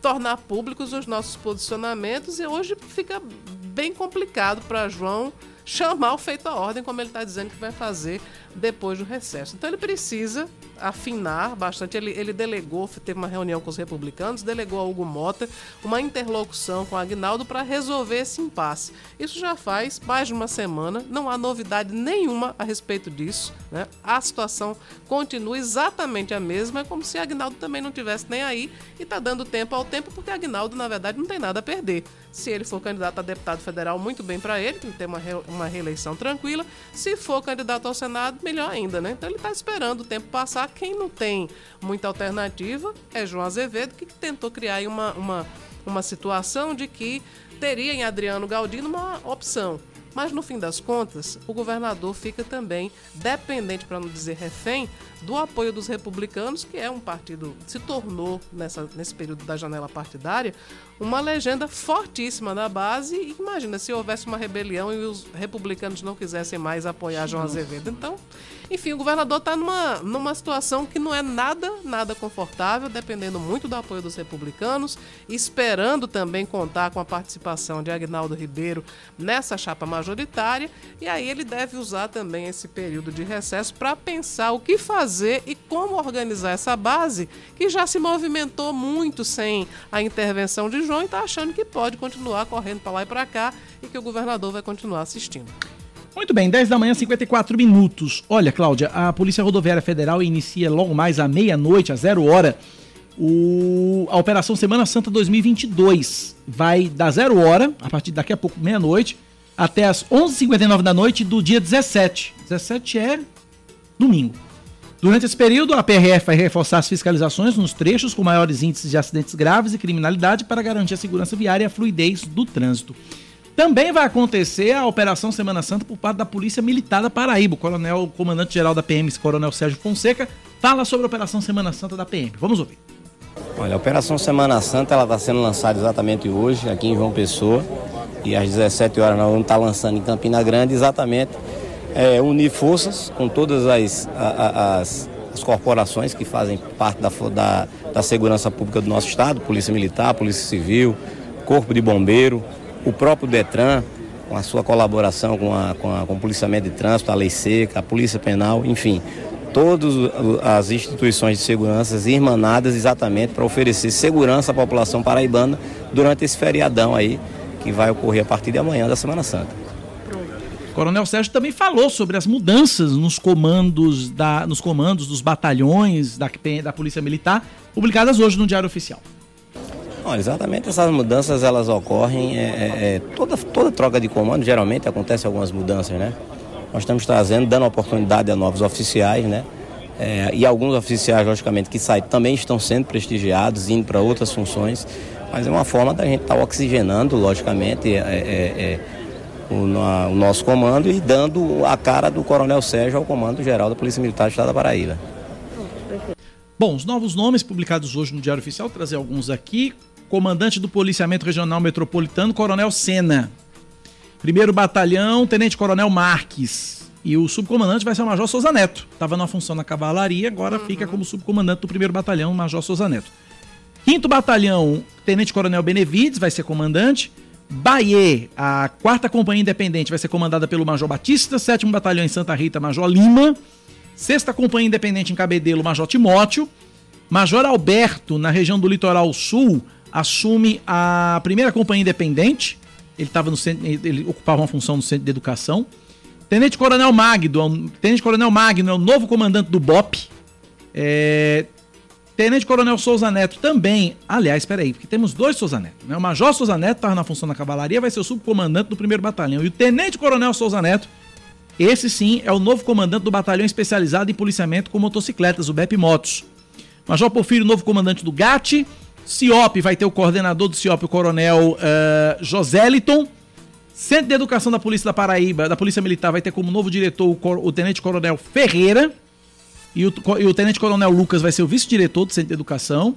tornar públicos os nossos posicionamentos e hoje fica bem complicado para João chamar o feito à ordem, como ele está dizendo que vai fazer depois do recesso. Então ele precisa afinar bastante. Ele, ele delegou, teve uma reunião com os republicanos, delegou a Hugo Mota uma interlocução com Agnaldo para resolver esse impasse. Isso já faz mais de uma semana, não há novidade nenhuma a respeito disso. Né? A situação continua exatamente a mesma, é como se Agnaldo também não tivesse nem aí e está dando tempo ao tempo, porque Agnaldo, na verdade, não tem nada a perder. Se ele for candidato a deputado federal, muito bem para ele, tem que ter uma, re, uma reeleição tranquila. Se for candidato ao Senado, melhor ainda, né? Então ele está esperando o tempo passar. Quem não tem muita alternativa é João Azevedo, que tentou criar uma, uma, uma situação de que teria em Adriano Galdino uma opção. Mas no fim das contas, o governador fica também dependente, para não dizer refém, do apoio dos republicanos, que é um partido se tornou nessa, nesse período da janela partidária uma legenda fortíssima na base. E imagina se houvesse uma rebelião e os republicanos não quisessem mais apoiar João Azevedo. Então, enfim, o governador está numa, numa situação que não é nada, nada confortável, dependendo muito do apoio dos republicanos, esperando também contar com a participação de Agnaldo Ribeiro nessa chapa majoritária. E aí ele deve usar também esse período de recesso para pensar o que fazer e como organizar essa base que já se movimentou muito sem a intervenção de João e está achando que pode continuar correndo para lá e para cá e que o governador vai continuar assistindo. Muito bem, 10 da manhã, 54 minutos. Olha, Cláudia, a Polícia Rodoviária Federal inicia logo mais à meia-noite, às zero hora, o, a Operação Semana Santa 2022. Vai da zero hora, a partir daqui a pouco, meia-noite, até as 11h59 da noite do dia 17. 17 é domingo. Durante esse período, a PRF vai reforçar as fiscalizações nos trechos com maiores índices de acidentes graves e criminalidade para garantir a segurança viária e a fluidez do trânsito. Também vai acontecer a Operação Semana Santa por parte da Polícia Militar da Paraíba. O coronel, comandante-geral da PM, Coronel Sérgio Fonseca, fala sobre a Operação Semana Santa da PM. Vamos ouvir. Olha, a Operação Semana Santa ela está sendo lançada exatamente hoje, aqui em João Pessoa. E às 17 horas nós vamos estar lançando em Campina Grande, exatamente é, unir forças com todas as, as, as, corporações que fazem parte da, da, da segurança pública do nosso Estado, Polícia Militar, Polícia Civil, Corpo de Bombeiro, o próprio Detran, com a sua colaboração com, a, com, a, com o policiamento de trânsito, a lei seca, a polícia penal, enfim, todas as instituições de segurança irmanadas exatamente para oferecer segurança à população paraibana durante esse feriadão aí que vai ocorrer a partir de amanhã da Semana Santa. Coronel Sérgio também falou sobre as mudanças nos comandos, da, nos comandos dos batalhões da, da Polícia Militar, publicadas hoje no Diário Oficial. Não, exatamente essas mudanças elas ocorrem, é, é, é, toda, toda troca de comando geralmente acontece algumas mudanças, né? Nós estamos trazendo, dando oportunidade a novos oficiais, né? É, e alguns oficiais, logicamente, que saem também estão sendo prestigiados, indo para outras funções, mas é uma forma da gente estar tá oxigenando, logicamente, é, o, o, nosso comando e dando a cara do Coronel Sérgio ao Comando Geral da Polícia Militar do Estado da Paraíba. Bom, os novos nomes publicados hoje no Diário Oficial, vou trazer alguns aqui comandante do Policiamento Regional Metropolitano, Coronel Sena. Primeiro Batalhão, Tenente Coronel Marques. E o subcomandante vai ser o Major Souza Neto. Estava numa função na cavalaria, agora uhum. fica como subcomandante do primeiro batalhão, Major Souza Neto. Quinto Batalhão, Tenente Coronel Benevides vai ser comandante. Bahia, a quarta companhia independente, vai ser comandada pelo Major Batista. Sétimo Batalhão em Santa Rita, Major Lima. Sexta companhia independente em Cabedelo, Major Timóteo. Major Alberto, na região do Litoral Sul, assume a primeira companhia independente. Ele, tava no centro, ele ocupava uma função no centro de educação. Tenente Coronel Magno, Tenente Coronel Magno é o novo comandante do BOP. É, Tenente Coronel Souza Neto também. Aliás, espera aí, porque temos dois Souza Neto. Né? O Major Souza Neto estava na função da cavalaria, vai ser o subcomandante do primeiro batalhão. E o Tenente Coronel Souza Neto, esse sim, é o novo comandante do batalhão especializado em policiamento com motocicletas, o BEP Motos. Major Porfírio, novo comandante do GAT. CIOP vai ter o coordenador do CIOP, o Coronel uh. Centro de Educação da Polícia da Paraíba, da Polícia Militar, vai ter como novo diretor o, o Tenente Coronel Ferreira. E o, e o Tenente Coronel Lucas vai ser o vice-diretor do Centro de Educação.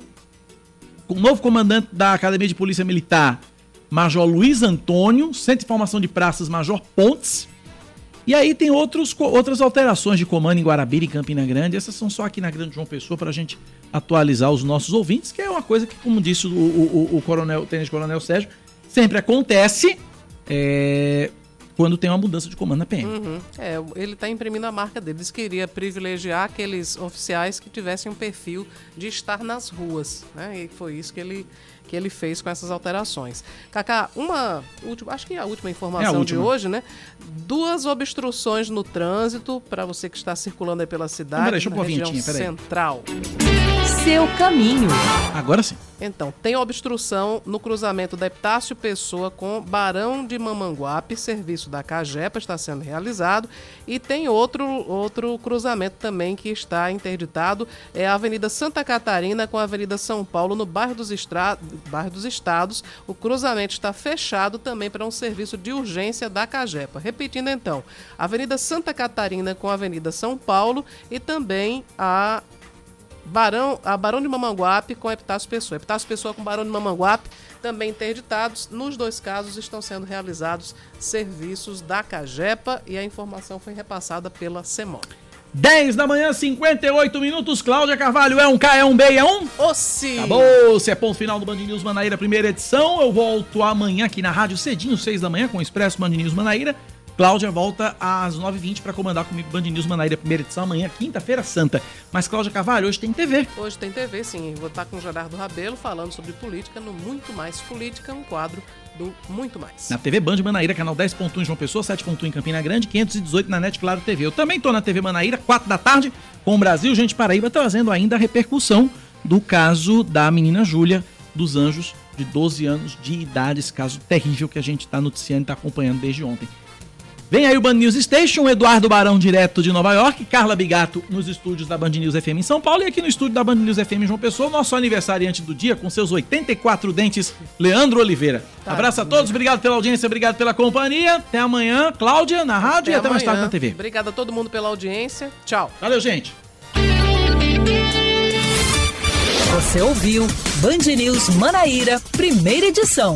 O novo comandante da Academia de Polícia Militar, Major Luiz Antônio. Centro de Formação de Praças, Major Pontes. E aí tem outros, outras alterações de comando em Guarabira e Campina Grande. Essas são só aqui na Grande João Pessoa para a gente atualizar os nossos ouvintes, que é uma coisa que, como disse o, o, o, coronel, o Tenente Coronel Sérgio, sempre acontece é, quando tem uma mudança de comando na PM. Uhum. É, ele está imprimindo a marca dele. Diz que iria privilegiar aqueles oficiais que tivessem um perfil de estar nas ruas. Né? E foi isso que ele, que ele fez com essas alterações. Cacá, uma última, acho que é a última informação é a última. de hoje, né? Duas obstruções no trânsito para você que está circulando aí pela cidade, deixa eu na região vintinha, central. Seu caminho. Agora sim. Então, tem obstrução no cruzamento da Epitácio Pessoa com Barão de Mamanguape, serviço da Cagepa está sendo realizado, e tem outro, outro cruzamento também que está interditado, é a Avenida Santa Catarina com a Avenida São Paulo, no bairro dos, Estra... bairro dos Estados. O cruzamento está fechado também para um serviço de urgência da Cagepa. Repetindo então, Avenida Santa Catarina com a Avenida São Paulo e também a Barão, a Barão de Mamanguape com Epitácio Pessoa. Epitácio Pessoa com Barão de Mamanguape também interditados. Nos dois casos estão sendo realizados serviços da Cagepa e a informação foi repassada pela CEMOB. 10 da manhã, 58 minutos. Cláudia Carvalho, é um K, é um B, é um? Ossi! Acabou, se é ponto final do Band News Manaíra, primeira edição. Eu volto amanhã aqui na rádio cedinho, 6 da manhã, com o Expresso Band News Manaíra. Cláudia volta às 9h20 para comandar comigo Band News Manaíra, primeira edição, amanhã, quinta-feira santa. Mas, Cláudia Carvalho, hoje tem TV. Hoje tem TV, sim. Vou estar com o Gerardo Rabelo falando sobre política no Muito Mais Política, um quadro do Muito Mais. Na TV Band Manaíra, canal 10.1 em João Pessoa, 7.1 em Campina Grande, 518 na Net Claro TV. Eu também tô na TV Manaíra, 4 da tarde, com o Brasil Gente Paraíba, trazendo ainda a repercussão do caso da menina Júlia dos Anjos, de 12 anos de idade, esse caso terrível que a gente está noticiando e está acompanhando desde ontem. Vem aí o Band News Station, Eduardo Barão direto de Nova York, Carla Bigato nos estúdios da Band News FM em São Paulo e aqui no estúdio da Band News FM João Pessoa, nosso aniversariante do dia com seus 84 dentes, Leandro Oliveira. Tá, Abraço a todos, obrigado pela audiência, obrigado pela companhia. Até amanhã, Cláudia, na rádio até e até amanhã. mais tarde na TV. Obrigado a todo mundo pela audiência. Tchau. Valeu, gente. Você ouviu Band News Manaíra, primeira edição.